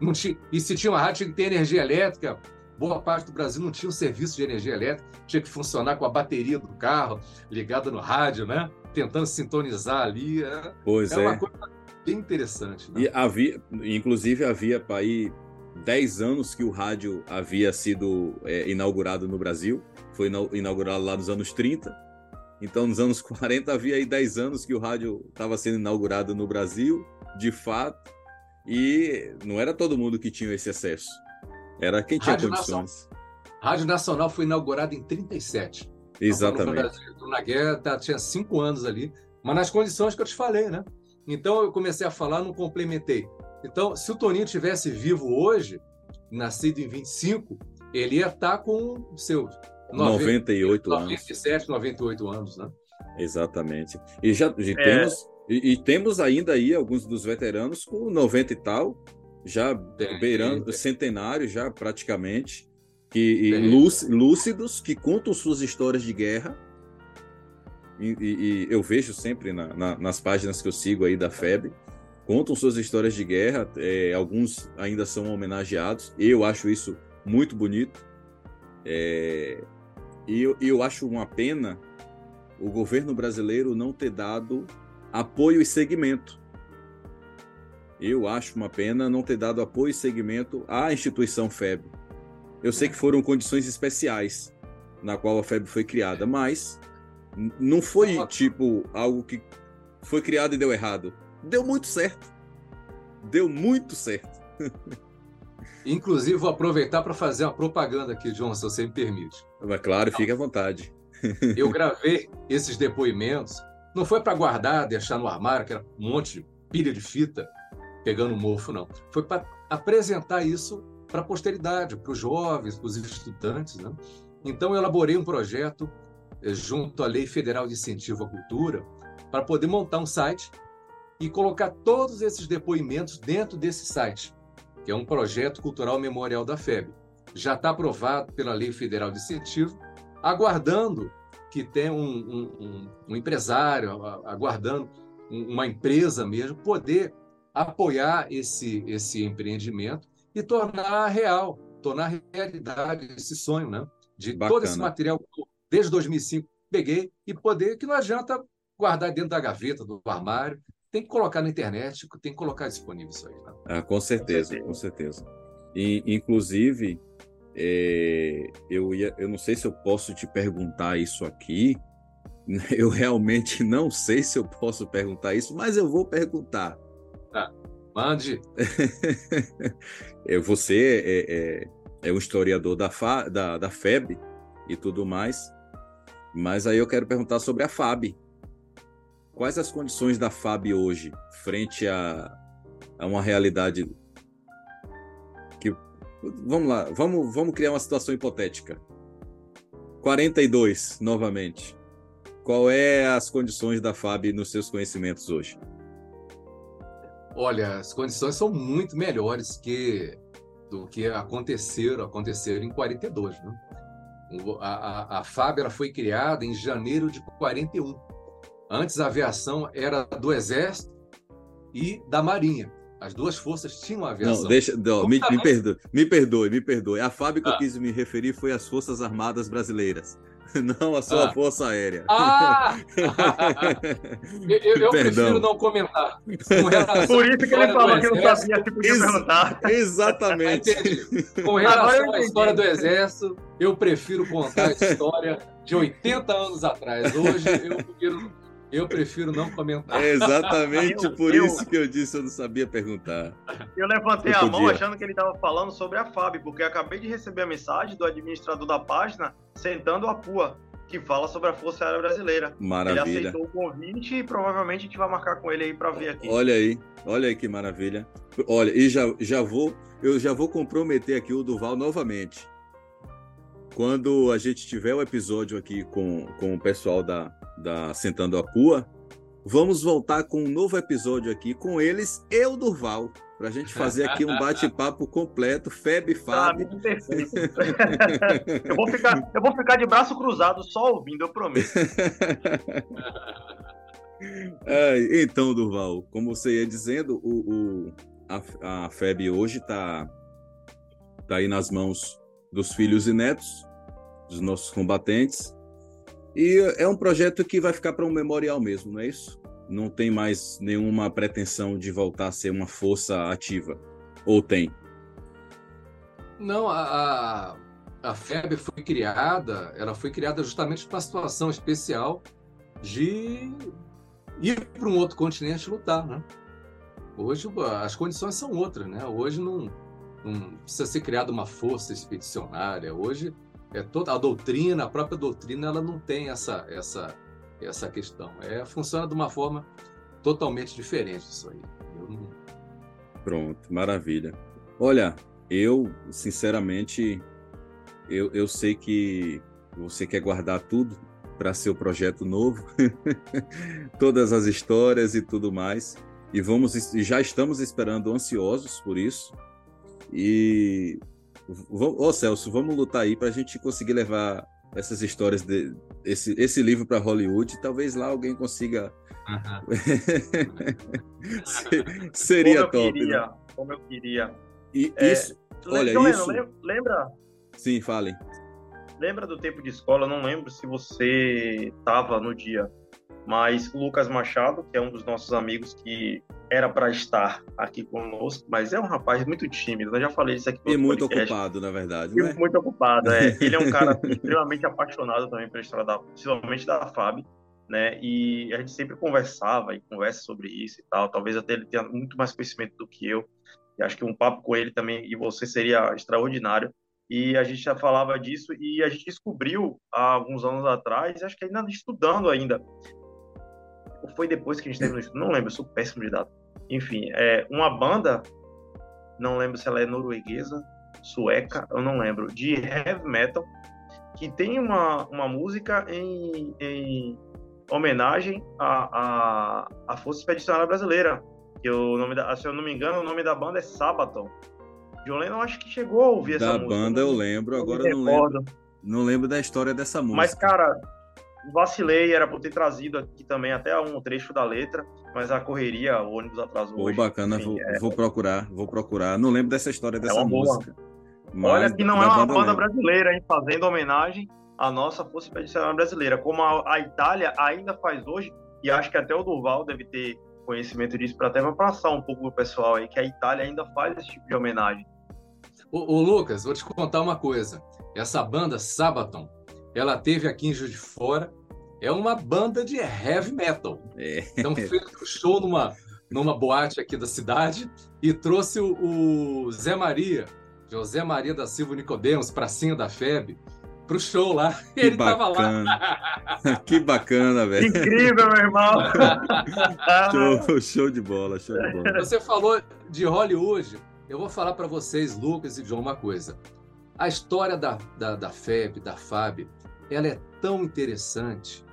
Não tinha, e se tinha uma rádio tinha que ter energia elétrica, boa parte do Brasil não tinha um serviço de energia elétrica, tinha que funcionar com a bateria do carro ligada no rádio, né? Tentando sintonizar ali. É, pois é. é. uma coisa bem interessante. Né? E havia, inclusive havia para aí 10 anos que o rádio havia sido é, inaugurado no Brasil foi inaugurado lá nos anos 30. Então, nos anos 40, havia aí 10 anos que o rádio estava sendo inaugurado no Brasil, de fato, e não era todo mundo que tinha esse acesso. Era quem tinha rádio condições. Nacional. Rádio Nacional foi inaugurado em 37. Exatamente. Então, na guerra tá, tinha cinco anos ali, mas nas condições que eu te falei, né? Então eu comecei a falar, não complementei. Então, se o Toninho tivesse vivo hoje, nascido em 25, ele ia estar tá com seus 98 anos. 97, 98 anos, né? Exatamente. E já e é. temos e, e, temos ainda aí alguns dos veteranos com 90 e tal, já tem, beirando tem. centenário já praticamente, que lúcidos que contam suas histórias de guerra. E, e, e eu vejo sempre na, na, nas páginas que eu sigo aí da FEB, contam suas histórias de guerra, é, alguns ainda são homenageados, eu acho isso muito bonito. É, e eu, eu acho uma pena o governo brasileiro não ter dado apoio e segmento. Eu acho uma pena não ter dado apoio e segmento à instituição FEB. Eu sei que foram condições especiais na qual a FEB foi criada, mas não foi tipo algo que foi criado e deu errado. Deu muito certo. Deu muito certo. Inclusive, vou aproveitar para fazer uma propaganda aqui, João, se você me permite. Mas claro, fique à vontade. Eu gravei esses depoimentos, não foi para guardar, deixar no armário, que era um monte de pilha de fita pegando mofo, não. Foi para apresentar isso para a posteridade, para os jovens, para os estudantes. Né? Então, eu elaborei um projeto eh, junto à Lei Federal de Incentivo à Cultura para poder montar um site e colocar todos esses depoimentos dentro desse site, que é um projeto cultural memorial da FEB. Já está aprovado pela Lei Federal de Incentivo, aguardando que tenha um, um, um, empresário, aguardando uma empresa mesmo, poder apoiar esse, esse empreendimento e tornar real, tornar realidade esse sonho, né? De Bacana. todo esse material desde 2005 peguei e poder que não adianta guardar dentro da gaveta, do armário, tem que colocar na internet, tem que colocar disponível isso aí. Né? Ah, com certeza, com certeza. E, inclusive, é, eu, ia, eu não sei se eu posso te perguntar isso aqui, eu realmente não sei se eu posso perguntar isso, mas eu vou perguntar. Tá, mande. você é, é, é, um historiador da, FA, da, da FEB e tudo mais, mas aí eu quero perguntar sobre a FAB. Quais as condições da FAB hoje frente a, a uma realidade que vamos lá, vamos, vamos criar uma situação hipotética. 42 novamente. Qual é as condições da FAB nos seus conhecimentos hoje? Olha, as condições são muito melhores que do que aconteceram, aconteceram em 42, né? A, a, a FAB ela foi criada em janeiro de 41 Antes a aviação era do Exército e da Marinha. As duas forças tinham aviação. Não, deixa, não, me, me, perdoe, me perdoe, me perdoe. A fábrica ah. que eu quis me referir foi as Forças Armadas Brasileiras, não a sua ah. Força Aérea. Ah! eu, eu prefiro não comentar. Por isso que ele falou que não sabia que podia Ex perguntar. Exatamente. Com relação à história do Exército, eu prefiro contar a história de 80 anos atrás. Hoje eu prefiro eu prefiro não comentar. É exatamente eu, por eu, isso que eu disse eu não sabia perguntar. Eu levantei eu a mão achando que ele estava falando sobre a FAB, porque acabei de receber a mensagem do administrador da página sentando a PUA, que fala sobre a Força Aérea Brasileira. Maravilha. Ele aceitou o convite e provavelmente a gente vai marcar com ele aí para ver aqui. Olha aí, olha aí que maravilha. Olha, e já, já vou, eu já vou comprometer aqui o Duval novamente. Quando a gente tiver o episódio aqui com, com o pessoal da, da Sentando a Pua, vamos voltar com um novo episódio aqui com eles e o Durval, para a gente fazer aqui um bate-papo completo, Feb Fab. Ah, eu, vou ficar, eu vou ficar de braço cruzado só ouvindo, eu prometo. é, então, Durval, como você ia dizendo, o, o a, a FEB hoje está tá aí nas mãos dos filhos e netos dos nossos combatentes e é um projeto que vai ficar para um memorial mesmo, não é isso? Não tem mais nenhuma pretensão de voltar a ser uma força ativa. Ou tem? Não, a, a FEB foi criada, ela foi criada justamente para uma situação especial de ir para um outro continente lutar, né? Hoje as condições são outras, né? Hoje não, não precisa ser criada uma força expedicionária. Hoje é toda a doutrina, a própria doutrina, ela não tem essa essa essa questão. É funciona de uma forma totalmente diferente isso aí. Não... Pronto, maravilha. Olha, eu sinceramente eu, eu sei que você quer guardar tudo para seu projeto novo, todas as histórias e tudo mais. E vamos já estamos esperando ansiosos por isso. E Ô oh, Celso, vamos lutar aí para a gente conseguir levar essas histórias de esse, esse livro para Hollywood. Talvez lá alguém consiga. Seria como top. Queria, né? Como eu queria. E é, isso. Olha, isso. Lembra? Sim, fale. Lembra do tempo de escola? Não lembro se você estava no dia, Mas o Lucas Machado, que é um dos nossos amigos que era para estar aqui conosco, mas é um rapaz muito tímido, eu já falei isso aqui. E muito podcast. ocupado, na verdade. Né? Muito ocupado, é. Ele é um cara extremamente apaixonado também pela história da, principalmente da FAB, né? E a gente sempre conversava e conversa sobre isso e tal. Talvez até ele tenha muito mais conhecimento do que eu. E acho que um papo com ele também e você seria extraordinário. E a gente já falava disso e a gente descobriu há alguns anos atrás, acho que ainda estudando ainda, ou foi depois que a gente teve no estudo, não lembro, eu sou péssimo de data. Enfim, é uma banda, não lembro se ela é norueguesa, sueca, eu não lembro, de heavy metal, que tem uma, uma música em, em homenagem à, à, à Força Expedicionária Brasileira. Que o nome da, se eu não me engano, o nome da banda é Sabaton. John Lennon acho que chegou a ouvir da essa música. Da banda eu lembro, agora eu não lembro. Não lembro da história dessa música. Mas, cara, vacilei, era por ter trazido aqui também até um trecho da letra, mas a correria, o ônibus atrasou. Pô, bacana, Enfim, vou, é... vou, procurar, vou procurar. Não lembro dessa história dessa é música. Olha que não é uma banda brasileira, hein, fazendo homenagem à nossa Força Expedicionária Brasileira, como a, a, Itália ainda faz hoje, e acho que até o Durval deve ter conhecimento disso para até passar um pouco pro pessoal aí, que a Itália ainda faz esse tipo de homenagem. O, Lucas, vou te contar uma coisa. Essa banda Sabaton, ela teve aqui em Juiz de Fora é uma banda de heavy metal. É. Então fez um show numa, numa boate aqui da cidade e trouxe o, o Zé Maria, José Maria da Silva Nicodemos, pracinha da FEB, pro show lá. Que Ele bacana. tava lá. que bacana, velho. Incrível, meu irmão. show, show de bola, show de bola. Você falou de Hollywood. Eu vou falar para vocês, Lucas e John, uma coisa. A história da, da, da FEB, da FAB, ela é tão interessante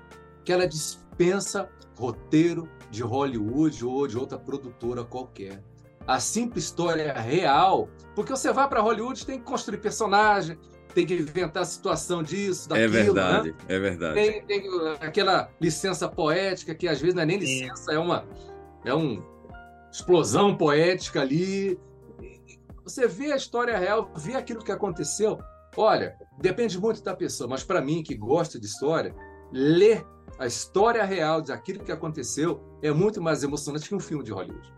que ela dispensa roteiro de Hollywood ou de outra produtora qualquer. A simples história real, porque você vai para Hollywood tem que construir personagem, tem que inventar a situação disso, é daquilo. É verdade, né? é verdade. Tem, tem, aquela licença poética que às vezes não é nem licença, é uma é uma explosão poética ali. Você vê a história real, vê aquilo que aconteceu. Olha, depende muito da pessoa, mas para mim que gosta de história, ler a história real daquilo que aconteceu é muito mais emocionante que um filme de Hollywood.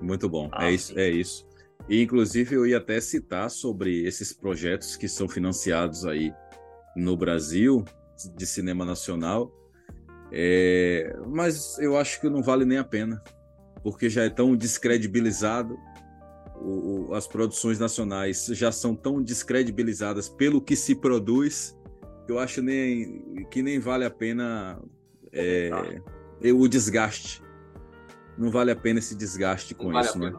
Muito bom, ah, é isso, é isso. E, inclusive, eu ia até citar sobre esses projetos que são financiados aí no Brasil, de cinema nacional, é... mas eu acho que não vale nem a pena, porque já é tão descredibilizado, o, o, as produções nacionais já são tão descredibilizadas pelo que se produz, eu acho nem, que nem vale a pena é, o desgaste. Não vale a pena esse desgaste com vale isso, né?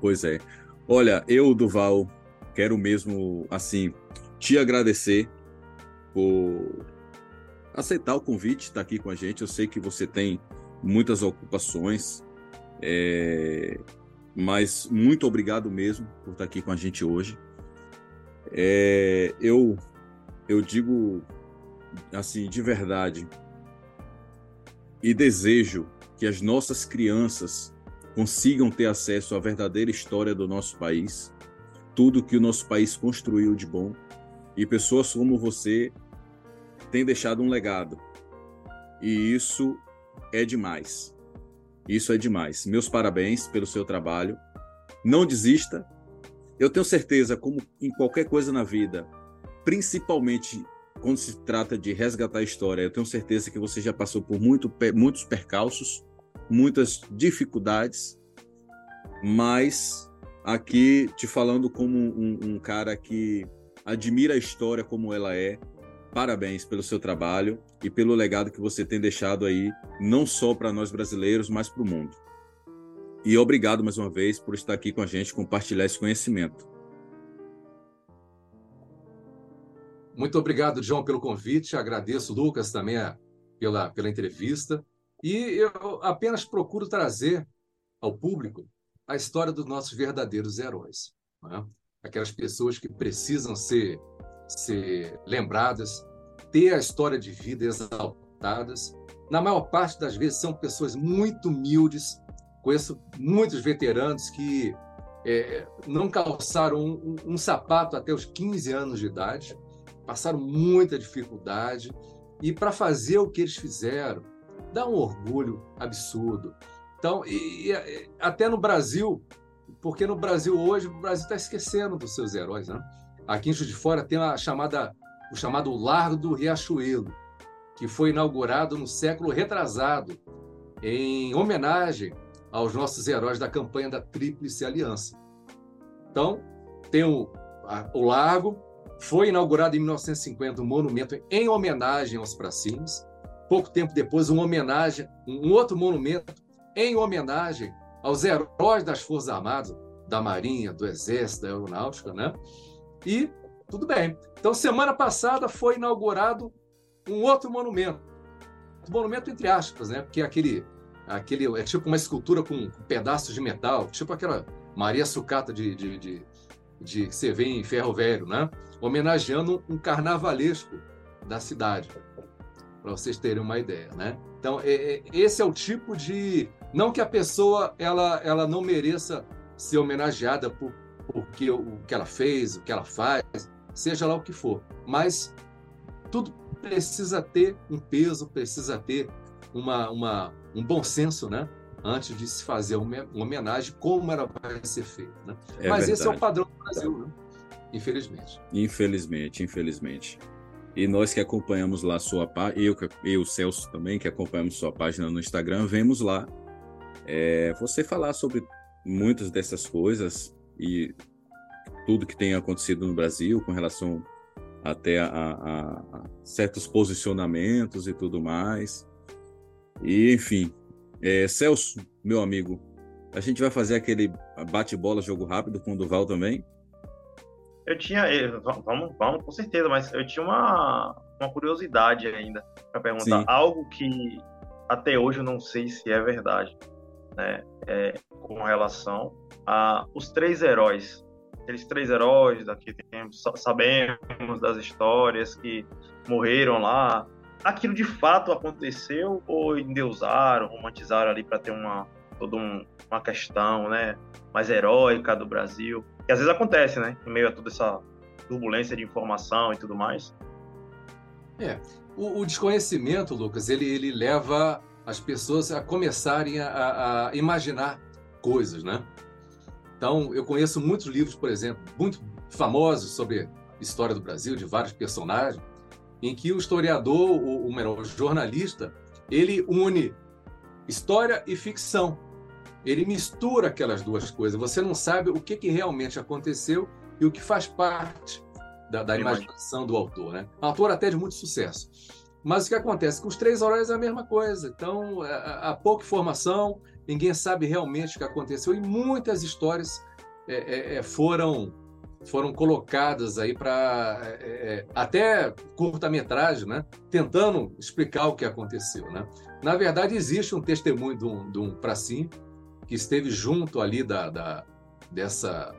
Pois é. Olha, eu, Duval, quero mesmo, assim, te agradecer por aceitar o convite, estar aqui com a gente. Eu sei que você tem muitas ocupações, é... mas muito obrigado mesmo por estar aqui com a gente hoje. É... Eu eu digo assim de verdade e desejo que as nossas crianças consigam ter acesso à verdadeira história do nosso país, tudo que o nosso país construiu de bom e pessoas como você têm deixado um legado. E isso é demais. Isso é demais. Meus parabéns pelo seu trabalho. Não desista. Eu tenho certeza, como em qualquer coisa na vida, principalmente quando se trata de resgatar a história, eu tenho certeza que você já passou por muito, muitos percalços, muitas dificuldades, mas aqui te falando como um, um cara que admira a história como ela é, parabéns pelo seu trabalho e pelo legado que você tem deixado aí, não só para nós brasileiros, mas para o mundo. E obrigado mais uma vez por estar aqui com a gente, compartilhar esse conhecimento. Muito obrigado, João, pelo convite. Agradeço, Lucas, também a, pela, pela entrevista. E eu apenas procuro trazer ao público a história dos nossos verdadeiros heróis. Né? Aquelas pessoas que precisam ser, ser lembradas, ter a história de vida exaltadas. Na maior parte das vezes são pessoas muito humildes. Conheço muitos veteranos que é, não calçaram um, um, sapato até os 15 anos de idade passaram muita dificuldade e para fazer o que eles fizeram, dá um orgulho absurdo. Então, e, e, até no Brasil, porque no Brasil hoje, o Brasil está esquecendo dos seus heróis. Né? Aqui em Juiz de Fora tem a chamada, o chamado Largo do Riachuelo, que foi inaugurado no século retrasado, em homenagem aos nossos heróis da campanha da Tríplice Aliança. Então, tem o, a, o Largo, foi inaugurado em 1950 um monumento em homenagem aos pracinhos. Pouco tempo depois, uma homenagem, um outro monumento em homenagem aos heróis das Forças Armadas, da Marinha, do Exército, da Aeronáutica, né? E tudo bem. Então, semana passada foi inaugurado um outro monumento. Um monumento entre aspas, né? Porque é aquele, aquele é tipo uma escultura com, pedaços de metal, tipo aquela Maria Sucata de, de, de, de que você vê em Ferro Velho, né? Homenageando um carnavalesco da cidade, para vocês terem uma ideia, né? Então, é, é, esse é o tipo de não que a pessoa ela, ela não mereça ser homenageada por, por que, o que ela fez, o que ela faz, seja lá o que for. Mas tudo precisa ter um peso, precisa ter uma, uma, um bom senso, né? Antes de se fazer uma homenagem, como ela vai ser feita. Né? É Mas verdade. esse é o padrão do Brasil, né? infelizmente. Infelizmente, infelizmente. E nós que acompanhamos lá sua página, eu, eu, Celso também, que acompanhamos sua página no Instagram, vemos lá é, você falar sobre muitas dessas coisas e tudo que tem acontecido no Brasil com relação até a, a, a certos posicionamentos e tudo mais. E, enfim, é, Celso, meu amigo, a gente vai fazer aquele bate-bola, jogo rápido com o Duval também? Eu tinha, vamos, vamos, com certeza, mas eu tinha uma, uma curiosidade ainda para perguntar. Sim. Algo que até hoje eu não sei se é verdade né, é, com relação a os três heróis. Aqueles três heróis daqui sabemos das histórias que morreram lá. Aquilo de fato aconteceu ou endeusaram, romantizaram ali para ter uma toda um, uma questão, né, mais heróica do Brasil. Que às vezes acontece, né, em meio a toda essa turbulência de informação e tudo mais. É, o, o desconhecimento, Lucas, ele, ele leva as pessoas a começarem a, a, imaginar coisas, né? Então, eu conheço muitos livros, por exemplo, muito famosos sobre história do Brasil, de vários personagens, em que o historiador, o, o jornalista, ele une história e ficção. Ele mistura aquelas duas coisas. Você não sabe o que, que realmente aconteceu e o que faz parte da, da imaginação do autor. Né? Um autor até de muito sucesso. Mas o que acontece? Com os três horários é a mesma coisa. Então, é, há pouca informação, ninguém sabe realmente o que aconteceu, e muitas histórias é, é, é foram foram colocadas aí para é, é, até curta-metragem, né? tentando explicar o que aconteceu. Né? Na verdade, existe um testemunho de um, de um pracinho que esteve junto ali da, da dessa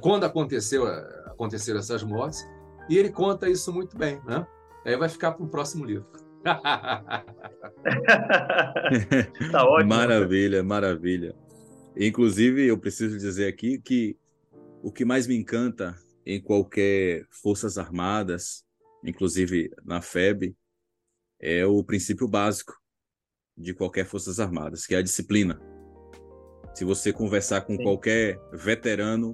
quando aconteceu aconteceram essas mortes e ele conta isso muito bem, né? Aí vai ficar para o próximo livro. tá ótimo. Maravilha, maravilha. Inclusive, eu preciso dizer aqui que o que mais me encanta em qualquer Forças Armadas, inclusive na FEB, é o princípio básico de qualquer Forças Armadas, que é a disciplina. Se você conversar com Sim. qualquer veterano,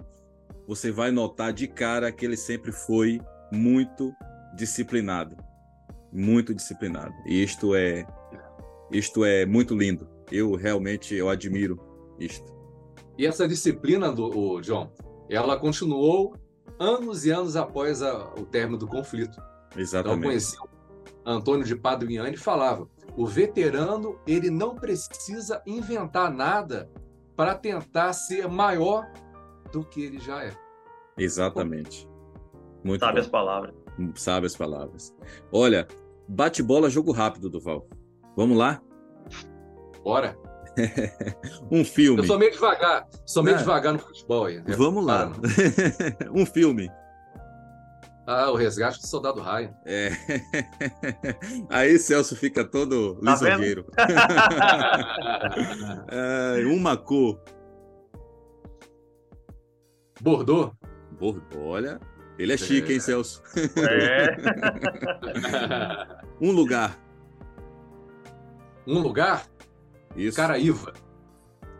você vai notar de cara que ele sempre foi muito disciplinado, muito disciplinado. E isto é isto é muito lindo. Eu realmente eu admiro isto. E essa disciplina do o John, ela continuou anos e anos após a, o término do conflito. Exatamente. Então, eu conheci Antônio de Paduiani falava: o veterano ele não precisa inventar nada para tentar ser maior do que ele já é. Exatamente. Muito Sabe bom. as palavras sabe as palavras. Olha, bate-bola, jogo rápido, Duval. Vamos lá? Bora. um filme. Eu sou meio devagar, sou meio devagar no futebol aí. Né? Vamos lá. um filme. Ah, o resgate do soldado Ryan. É. Aí Celso fica todo tá lisonjeiro. é, uma cor. Bordeaux. Bordeaux, olha, ele é chique, é. hein, Celso? É. um lugar. Um lugar? Isso. Caraíva,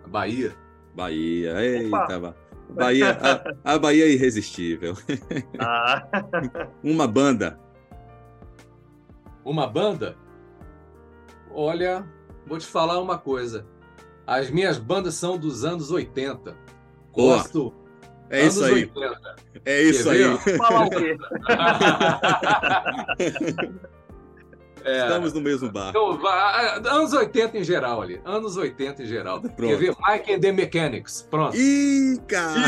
Bahia. Bahia. Eita, Bahia. A, a, Bahia é irresistível. Ah. Uma banda. Uma banda? Olha, vou te falar uma coisa. As minhas bandas são dos anos 80. Gosto. É isso aí. 80. É isso Quer aí. É, Estamos no mesmo bar. Então, anos 80 em geral ali. Anos 80 em geral. Pronto. Quer ver? Mike and the Mechanics. Pronto. Ih, cara!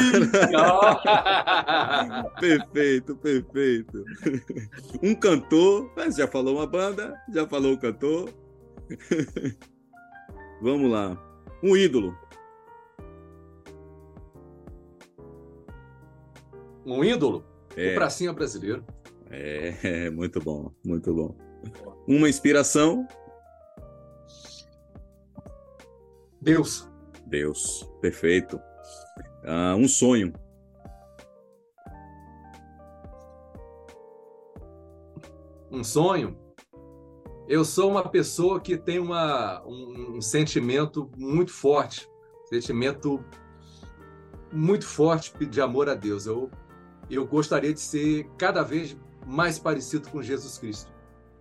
perfeito, perfeito. Um cantor. Mas já falou uma banda, já falou o um cantor. Vamos lá. Um ídolo. Um ídolo? É. O Pracinha Brasileiro. É, muito bom, muito bom. Uma inspiração? Deus. Deus, perfeito. Uh, um sonho? Um sonho? Eu sou uma pessoa que tem uma, um, um sentimento muito forte, sentimento muito forte de amor a Deus. Eu, eu gostaria de ser cada vez mais parecido com Jesus Cristo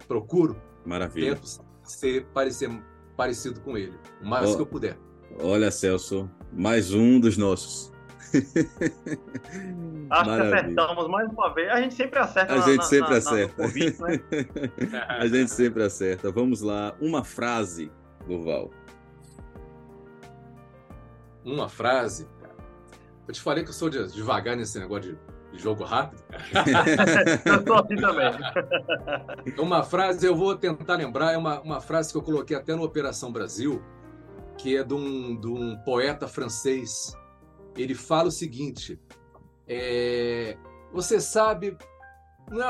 procuro, Maravilha. tento ser parecer parecido com ele, o mais oh, que eu puder. Olha, Celso, mais um dos nossos. Acho Maravilha. que acertamos mais uma vez. A gente sempre acerta. A na, gente sempre na, acerta. Na, convite, né? a gente sempre acerta. Vamos lá, uma frase, Duval. Uma frase? Eu te falei que eu sou devagar nesse negócio de jogo rápido. eu sou assim também. Uma frase, eu vou tentar lembrar, é uma, uma frase que eu coloquei até no Operação Brasil, que é de um, de um poeta francês. Ele fala o seguinte: é, você sabe.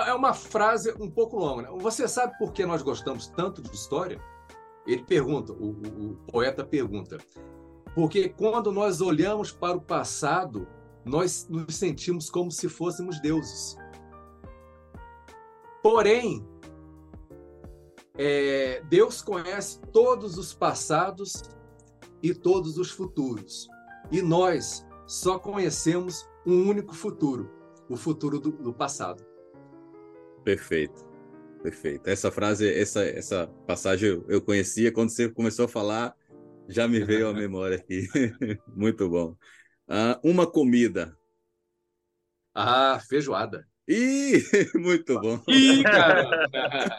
É uma frase um pouco longa. Né? Você sabe por que nós gostamos tanto de história? Ele pergunta, o, o, o poeta pergunta, porque quando nós olhamos para o passado, nós nos sentimos como se fôssemos deuses. Porém, é, Deus conhece todos os passados e todos os futuros. E nós só conhecemos um único futuro, o futuro do, do passado. Perfeito. Perfeito. Essa frase, essa, essa passagem eu conhecia quando você começou a falar, já me veio à memória aqui. Muito bom. Ah, uma comida. Ah, feijoada. Ih, muito bom. Ih, cara.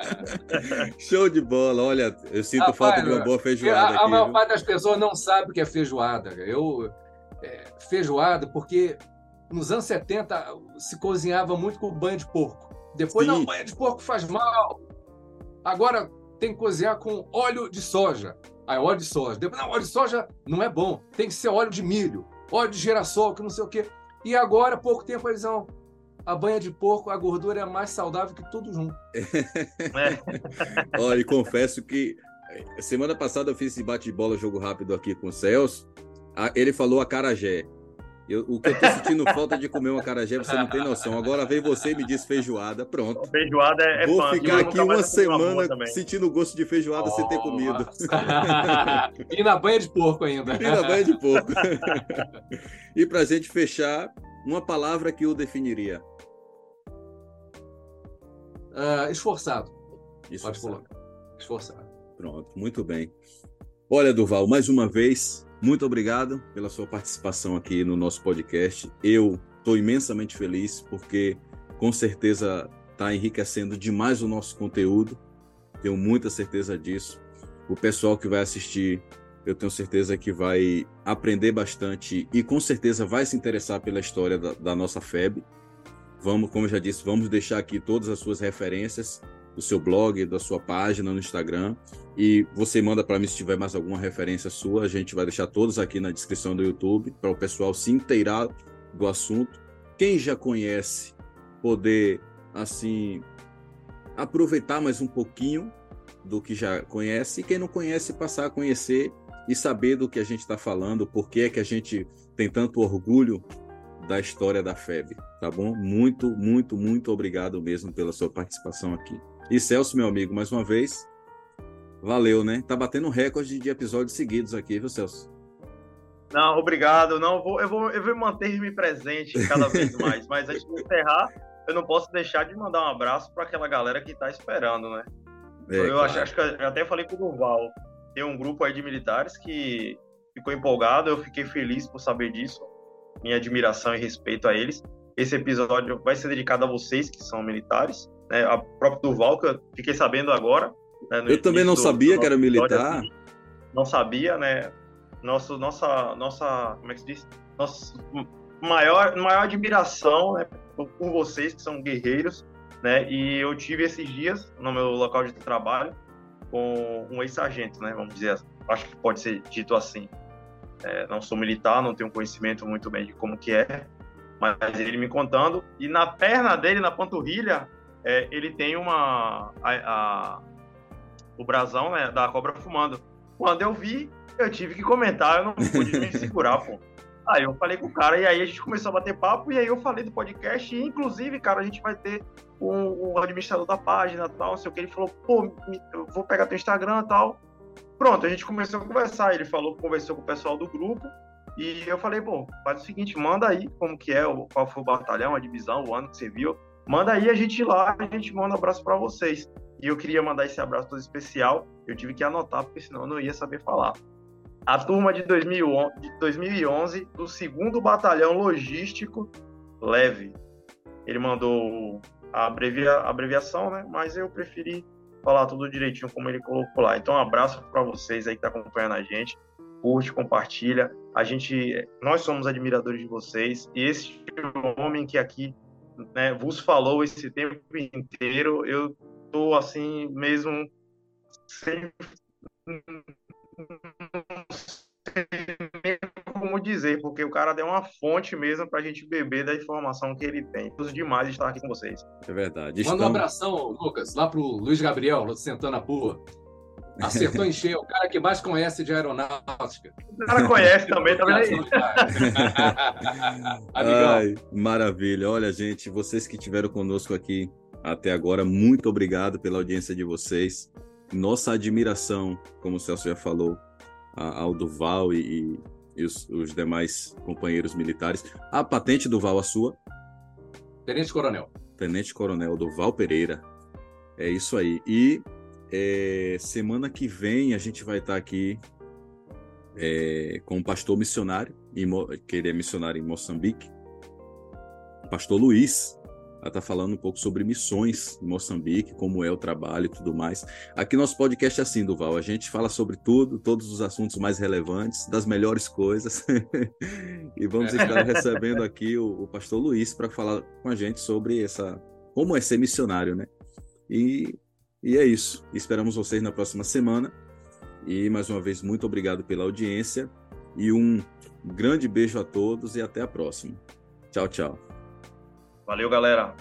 Show de bola. Olha, eu sinto Rapaz, falta de uma boa feijoada. A, aqui, a maior parte das pessoas não sabe o que é feijoada. Eu é, feijoada porque nos anos 70 se cozinhava muito com banho de porco. Depois Sim. não, banho de porco faz mal. Agora tem que cozinhar com óleo de soja. Aí óleo de soja. Depois, não, óleo de soja não é bom. Tem que ser óleo de milho óleo de girassol, que não sei o quê. E agora, pouco tempo, eles vão. A banha de porco, a gordura é mais saudável que tudo junto. É. Olha, e confesso que eh, semana passada eu fiz esse bate-bola jogo rápido aqui com o Celso. Ele falou a carajé. Eu, o que eu tô sentindo falta de comer uma carajé, você não tem noção. Agora vem você e me diz feijoada, pronto. Feijoada é, é Vou ficar aqui uma semana sentindo o gosto de feijoada oh. sem ter comido. e na banha de porco ainda. E na banha de porco. e pra gente fechar, uma palavra que o definiria. Uh, esforçado. Esforçado. Esforçado. Pronto, muito bem. Olha, Duval, mais uma vez, muito obrigado pela sua participação aqui no nosso podcast. Eu estou imensamente feliz porque com certeza está enriquecendo demais o nosso conteúdo. Tenho muita certeza disso. O pessoal que vai assistir, eu tenho certeza que vai aprender bastante e com certeza vai se interessar pela história da, da nossa FEB. Vamos, como eu já disse, vamos deixar aqui todas as suas referências do seu blog, da sua página no Instagram. E você manda para mim se tiver mais alguma referência sua. A gente vai deixar todos aqui na descrição do YouTube para o pessoal se inteirar do assunto. Quem já conhece, poder, assim, aproveitar mais um pouquinho do que já conhece. E quem não conhece, passar a conhecer e saber do que a gente está falando, por que é que a gente tem tanto orgulho da história da FEB, tá bom? Muito, muito, muito obrigado mesmo pela sua participação aqui. E Celso, meu amigo, mais uma vez, Valeu, né? Tá batendo recorde de episódios seguidos aqui, viu, Celso? Não, obrigado. Não, vou, eu, vou, eu vou manter-me presente cada vez mais. Mas antes de encerrar, eu não posso deixar de mandar um abraço para aquela galera que está esperando, né? É, eu claro. acho, acho, que eu até falei com o Durval. Tem um grupo aí de militares que ficou empolgado, eu fiquei feliz por saber disso. Minha admiração e respeito a eles. Esse episódio vai ser dedicado a vocês que são militares, né? A próprio Durval, que eu fiquei sabendo agora. Né? eu também não do, sabia do que era militar. Episódio, assim, não sabia, né? Nosso, nossa, nossa, como é que se diz? Nossa maior, maior admiração né, por vocês que são guerreiros, né? E eu tive esses dias no meu local de trabalho com um ex-sargento, né? Vamos dizer, acho que pode ser dito assim. É, não sou militar, não tenho conhecimento muito bem de como que é, mas ele me contando e na perna dele, na panturrilha, é, ele tem uma a, a, o brasão né, da cobra fumando. Quando eu vi, eu tive que comentar, eu não pude me segurar, pô. Aí eu falei com o cara, e aí a gente começou a bater papo, e aí eu falei do podcast, e inclusive, cara, a gente vai ter um, um administrador da página tal, não sei o que. Ele falou, pô, eu vou pegar teu Instagram e tal. Pronto, a gente começou a conversar. Ele falou, conversou com o pessoal do grupo, e eu falei, bom, faz o seguinte, manda aí como que é, qual foi o batalhão, a divisão, o ano que você viu. Manda aí a gente lá, a gente manda um abraço para vocês. E eu queria mandar esse abraço todo especial. Eu tive que anotar, porque senão eu não ia saber falar a turma de 2011 do segundo Batalhão Logístico Leve. Ele mandou a abreviação, né? Mas eu preferi falar tudo direitinho como ele colocou lá. Então, um abraço para vocês aí que tá acompanhando a gente. Curte, compartilha. A gente, nós somos admiradores de vocês. E esse homem que aqui né, vos falou esse tempo inteiro, eu tô assim mesmo sem como dizer, porque o cara deu uma fonte mesmo para a gente beber da informação que ele tem. Uso demais estar aqui com vocês. É verdade. Estamos... Manda um abração, Lucas, lá pro Luiz Gabriel, lá Santana Pua. Acertou em cheio, o cara que mais conhece de aeronáutica. O cara conhece também, tá vendo aí? Ai, maravilha. Olha, gente, vocês que estiveram conosco aqui até agora, muito obrigado pela audiência de vocês. Nossa admiração, como o Celso já falou, ao Duval e, e os, os, demais companheiros militares. A patente do Val, a sua? Tenente Coronel. Tenente Coronel Duval Pereira. É isso aí. E é, semana que vem a gente vai estar aqui é, com o pastor missionário, que ele é missionário em Moçambique, pastor Luiz. Ela está falando um pouco sobre missões em Moçambique, como é o trabalho e tudo mais. Aqui nosso podcast é assim, Duval. A gente fala sobre tudo, todos os assuntos mais relevantes, das melhores coisas. e vamos estar recebendo aqui o, o pastor Luiz para falar com a gente sobre essa como é ser missionário, né? E, e é isso. Esperamos vocês na próxima semana. E mais uma vez, muito obrigado pela audiência. E um grande beijo a todos e até a próxima. Tchau, tchau. Valeu, galera.